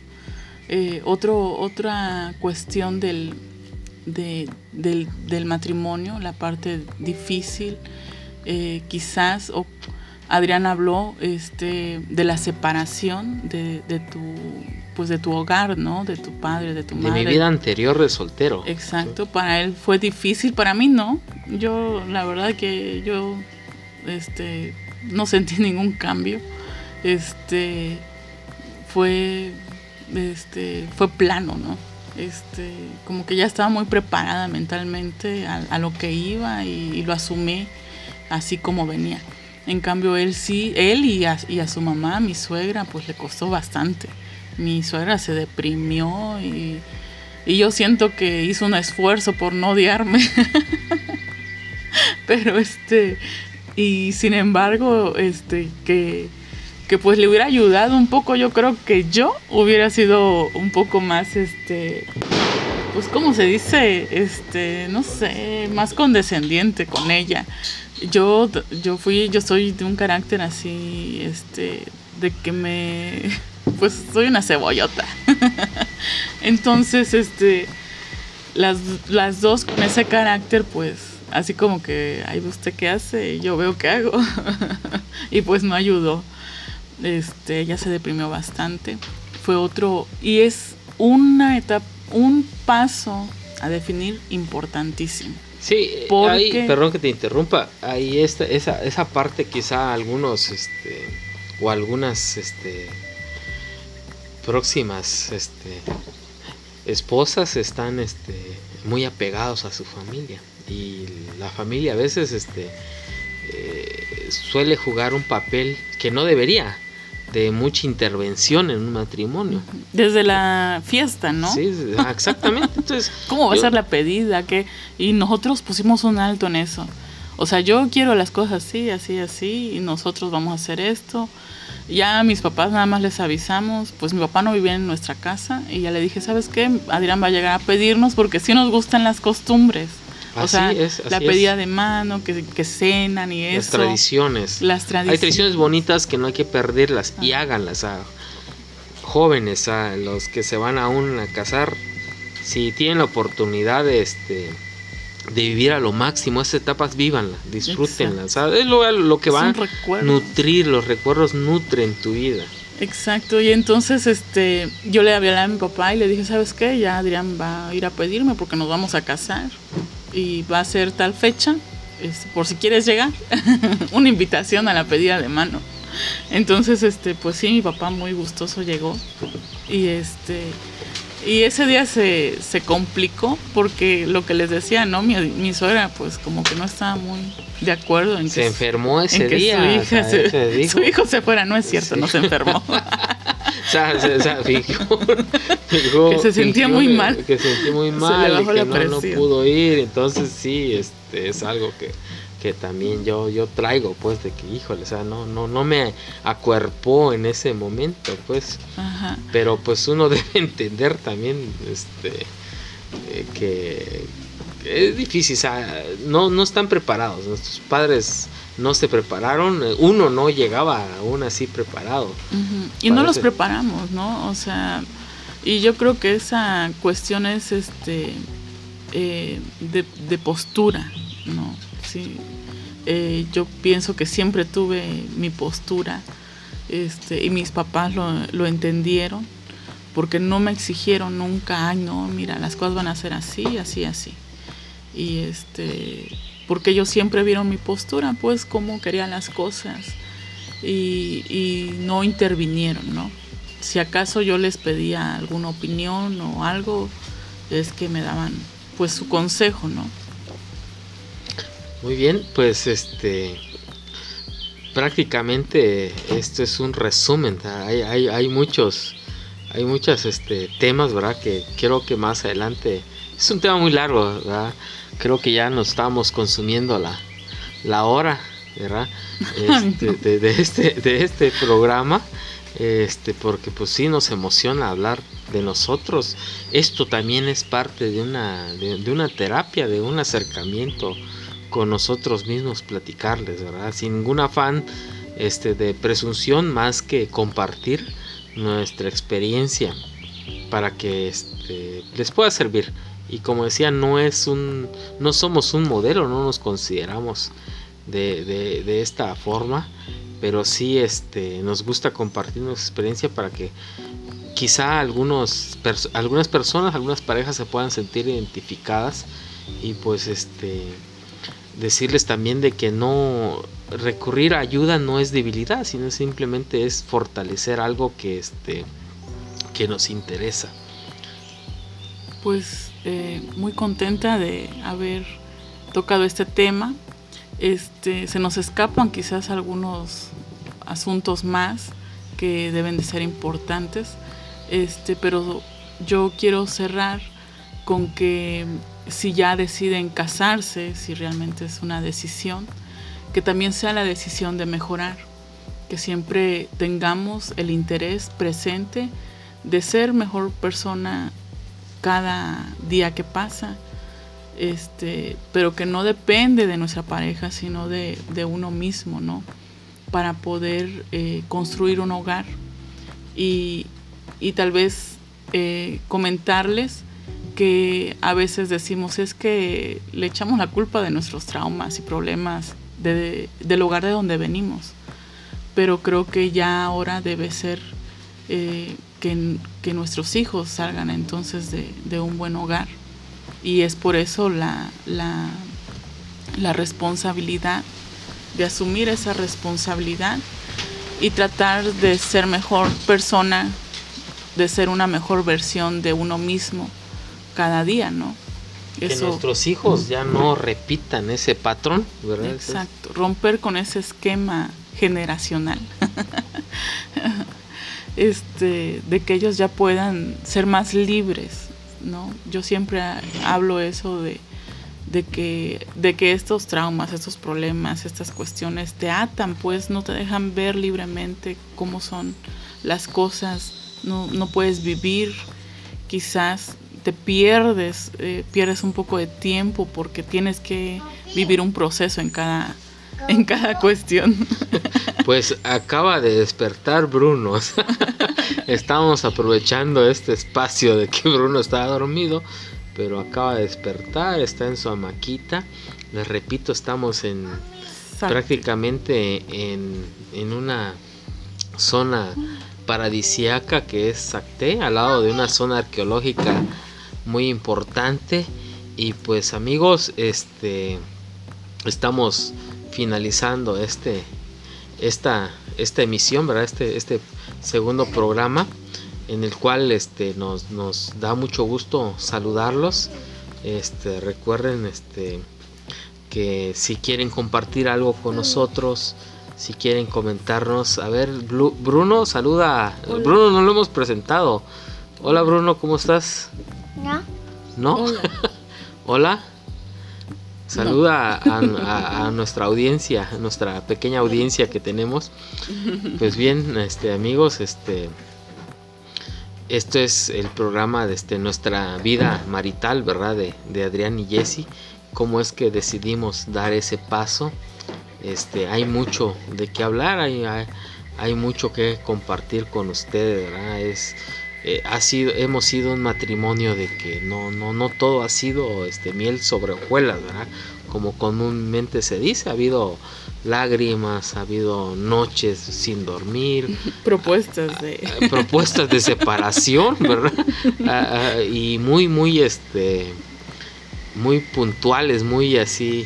Eh, otro, otra cuestión del, del, matrimonio, la parte difícil, eh, quizás, o Adrián habló este, de la separación de, tu pues de tu hogar, ¿no? De tu padre, de tu madre. De mi vida anterior de soltero. Exacto, para él fue difícil, para mí no. Yo la verdad que yo este no sentí ningún cambio. Este fue este fue plano, ¿no? Este, como que ya estaba muy preparada mentalmente a, lo que iba y, y lo asumí así como venía. En cambio, él sí, él y a, su mamá, mi suegra, pues le costó bastante. Mi suegra se deprimió y, yo siento que hizo un esfuerzo por no odiarme. Pero este, y sin embargo, este, que, que pues le hubiera ayudado un poco, yo creo que yo hubiera sido un poco más, este, pues como se dice, este, no sé, más condescendiente con ella yo, yo fui, yo soy de un carácter así, este, de que me, pues soy una cebollota. Entonces, este, las, las dos con ese carácter, pues, así como que, ay, ¿usted qué hace? yo veo qué hago. y pues no ayudó. Este, ella se deprimió bastante. Fue otro, y es una etapa, un paso a definir importantísimo Sí, Porque... perdón que te interrumpa, ahí está, esa, esa parte quizá algunos, este, o algunas, este, próximas, este, esposas están este, muy apegados a su familia y la familia a veces este, eh, suele jugar un papel que no debería de mucha intervención en un matrimonio. Desde la fiesta, ¿no? Sí, exactamente. Entonces, ¿Cómo va a ser la pedida? que Y nosotros pusimos un alto en eso. O sea, yo quiero las cosas así, así, así, y nosotros vamos a hacer esto. Ya a mis papás nada más les avisamos, pues mi papá no vivía en nuestra casa y ya le dije, ¿sabes qué? Adrián va a llegar a pedirnos porque sí nos gustan las costumbres. O sea, la pedida de mano, que, que, cenan y eso. Las tradiciones. Las tradiciones. Hay tradiciones bonitas que no hay que perderlas y ah. háganlas a jóvenes, a los que se van aún a casar. Si tienen la oportunidad de este de vivir a lo máximo esas etapas, vívanla, disfrútenla. es lo, que va a nutrir, los recuerdos nutren tu vida. Exacto, y entonces este, yo le hablé a mi papá y le dije, ¿sabes qué? Ya Adrián va a ir a pedirme porque nos vamos a casar y va a ser tal fecha, este, por si quieres llegar, una invitación a la pedida de mano. Entonces, este, pues sí, mi papá muy gustoso llegó y este y ese día se, se complicó porque lo que les decía, ¿no? Mi, mi suegra pues como que no estaba muy de acuerdo en que... Se enfermó ese día. Su, hija se, su hijo se fuera, no es cierto, no se enfermó. o sea, fijo, que se sentía muy mal. Que se sentía muy mal, y que no, no, pudo ir. Entonces sí, este es algo que que también yo, yo traigo, pues, de que, híjole, o sea, no, no, no me acuerpó en ese momento, pues. Pero pues uno debe entender también, este, eh, que, es difícil, o sea, no, no están preparados, nuestros padres no se prepararon, uno no llegaba aún así preparado. Y no los preparamos, ¿no? O sea, y yo creo que esa cuestión es, este, eh, de, de postura, ¿no? sí. Eh, yo pienso que siempre tuve mi postura este, y mis papás lo, entendieron porque no me exigieron nunca, ay no, mira, las cosas van a ser así, así, así. Y este, porque ellos siempre vieron mi postura, pues cómo quería las cosas y, no intervinieron, ¿no? Si acaso yo les pedía alguna opinión o algo, es que me daban pues su consejo, ¿no? Muy bien, pues este prácticamente esto es un resumen. Hay, hay, hay muchos, hay muchos este, temas, ¿verdad? Que creo que más adelante es un tema muy largo, ¿verdad? Creo que ya nos estamos consumiendo la, la hora, ¿verdad? Este, de, de, este, de este programa, este, porque pues sí nos emociona hablar de nosotros. Esto también es parte de una, de una terapia, de un acercamiento con nosotros mismos platicarles, ¿verdad? Sin ningún afán este, de presunción más que compartir nuestra experiencia para que este, les pueda servir. Y como decía, no es un, no somos un modelo, no nos consideramos de, de, esta forma, pero sí este, nos gusta compartir nuestra experiencia para que quizá algunos, algunas personas, algunas parejas se puedan sentir identificadas y pues este decirles también de que no recurrir a ayuda no es debilidad, sino simplemente es fortalecer algo que este que nos interesa. Pues eh, muy contenta de haber tocado este tema. Este, se nos escapan quizás algunos asuntos más que deben de ser importantes. Este, pero yo quiero cerrar con que si ya deciden casarse, si realmente es una decisión, que también sea la decisión de mejorar, que siempre tengamos el interés presente de ser mejor persona cada día que pasa, este, pero que no depende de nuestra pareja, sino de, uno mismo, ¿no? Para poder eh, construir un hogar y, tal vez eh, comentarles que a veces decimos es que le echamos la culpa de nuestros traumas y problemas del lugar de donde venimos. Pero creo que ya ahora debe ser eh, que, que, nuestros hijos salgan entonces de, un buen hogar. Y es por eso la, la, la responsabilidad de asumir esa responsabilidad y tratar de ser mejor persona, de ser una mejor versión de uno mismo cada día, ¿no? Que nuestros hijos ya no repitan ese patrón, ¿verdad? Exacto, romper con ese esquema generacional. este, de que ellos ya puedan ser más libres, ¿no? Yo siempre hablo eso de, de, que, de que estos traumas, estos problemas, estas cuestiones te atan, pues no te dejan ver libremente cómo son las cosas, no, no puedes vivir, quizás te pierdes, eh, pierdes un poco de tiempo porque tienes que vivir un proceso en cada, en cada cuestión. Pues acaba de despertar Bruno. Estamos aprovechando este espacio de que Bruno estaba dormido, pero acaba de despertar, está en su amaquita. Les repito, estamos en prácticamente en, en una zona paradisiaca que es Sacté, al lado de una zona arqueológica muy importante. Y pues amigos, este estamos finalizando este esta, esta emisión, ¿verdad? Este, este segundo programa en el cual este, nos, nos da mucho gusto saludarlos. Este, recuerden este, que si quieren compartir algo con nosotros, si quieren comentarnos, a ver, Bruno, saluda. Bruno no lo hemos presentado. Hola Bruno, ¿cómo estás? No. ¿No? Hola. Saluda a, nuestra audiencia, nuestra pequeña audiencia que tenemos. Pues bien, este amigos, este esto es el programa de este, nuestra vida marital, ¿verdad? De, de Adrián y Jesse. Cómo es que decidimos dar ese paso. Este, hay mucho de qué hablar, hay, hay, mucho que compartir con ustedes, ¿verdad? Es, eh, ha sido, hemos sido un matrimonio de que no, no, no todo ha sido este, miel sobre hojuelas, ¿verdad? Como comúnmente se dice, ha habido lágrimas, ha habido noches sin dormir. Propuestas de... Ah, propuestas de separación, ¿verdad? Ah, ah, y muy, muy, este, muy puntuales, muy así,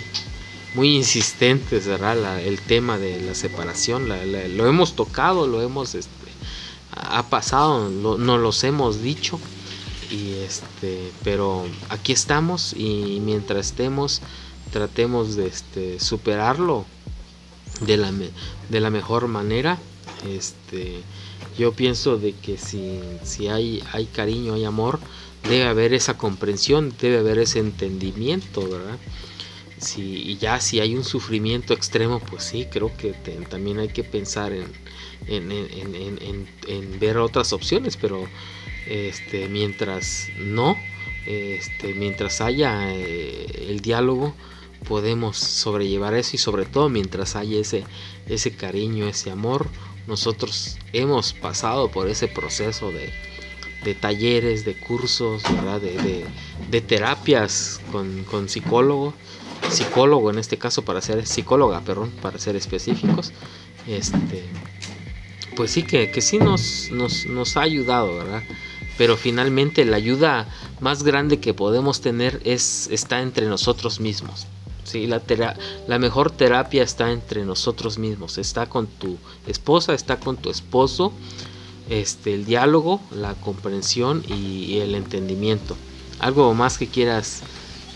muy insistentes, ¿verdad? el tema de la separación, lo hemos tocado, lo hemos... Este, ha pasado, no nos los hemos dicho. Y este, pero aquí estamos y mientras estemos tratemos de este, superarlo de la, de la mejor manera. Este, yo pienso de que si, si hay, hay cariño, hay amor, debe haber esa comprensión, debe haber ese entendimiento, ¿verdad? Si, y ya si hay un sufrimiento extremo, pues sí, creo que también hay que pensar en, en, ver otras opciones, pero este, mientras no, este, mientras haya eh, el diálogo, podemos sobrellevar eso y sobre todo mientras haya ese, ese cariño, ese amor, nosotros hemos pasado por ese proceso de, de talleres, de cursos, De, de, terapias con, con, psicólogo, psicólogo en este caso para ser psicóloga, perdón, para ser específicos. Este, pues sí que, que sí nos, nos, ha ayudado, ¿verdad? Pero finalmente la ayuda más grande que podemos tener es está entre nosotros mismos. Sí, la, la mejor terapia está entre nosotros mismos. Está con tu esposa, está con tu esposo. Este, el diálogo, la comprensión y, el entendimiento. ¿Algo más que quieras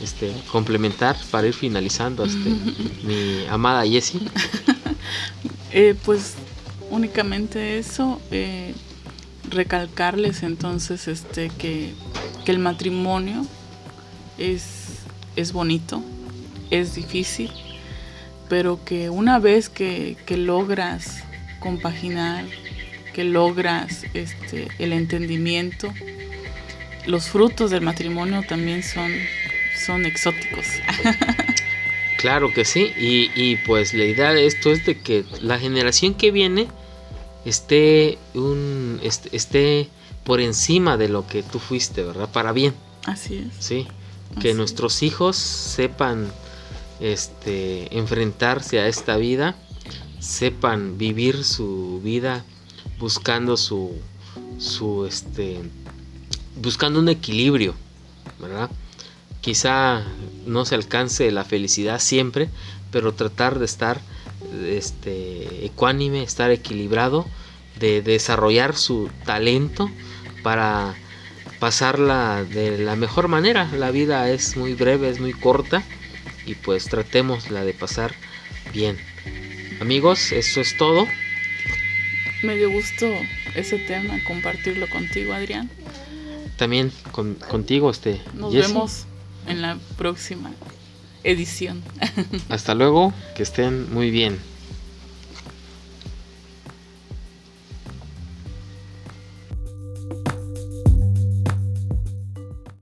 este, complementar para ir finalizando, este, mi amada Jessie? Eh, pues únicamente eso, eh, recalcarles entonces este, que, el matrimonio es, es bonito, es difícil, pero que una vez que, logras compaginar, que logras este, el entendimiento, los frutos del matrimonio también son, son exóticos. Claro que sí, y, pues la idea de esto es de que la generación que viene esté, un, esté, por encima de lo que tú fuiste, ¿verdad? Para bien. Así es. Sí, que nuestros hijos sepan este, enfrentarse a esta vida, sepan vivir su vida buscando su, su este, buscando un equilibrio, ¿verdad? Quizá no se alcance la felicidad siempre, pero tratar de estar este, ecuánime, estar equilibrado, de desarrollar su talento para pasarla de la mejor manera. La vida es muy breve, es muy corta y pues tratémosla de pasar bien. Amigos, eso es todo. Me dio gusto ese tema, compartirlo contigo, Adrián. También con, contigo, este. Nos vemos en la próxima edición. Hasta luego, que estén muy bien.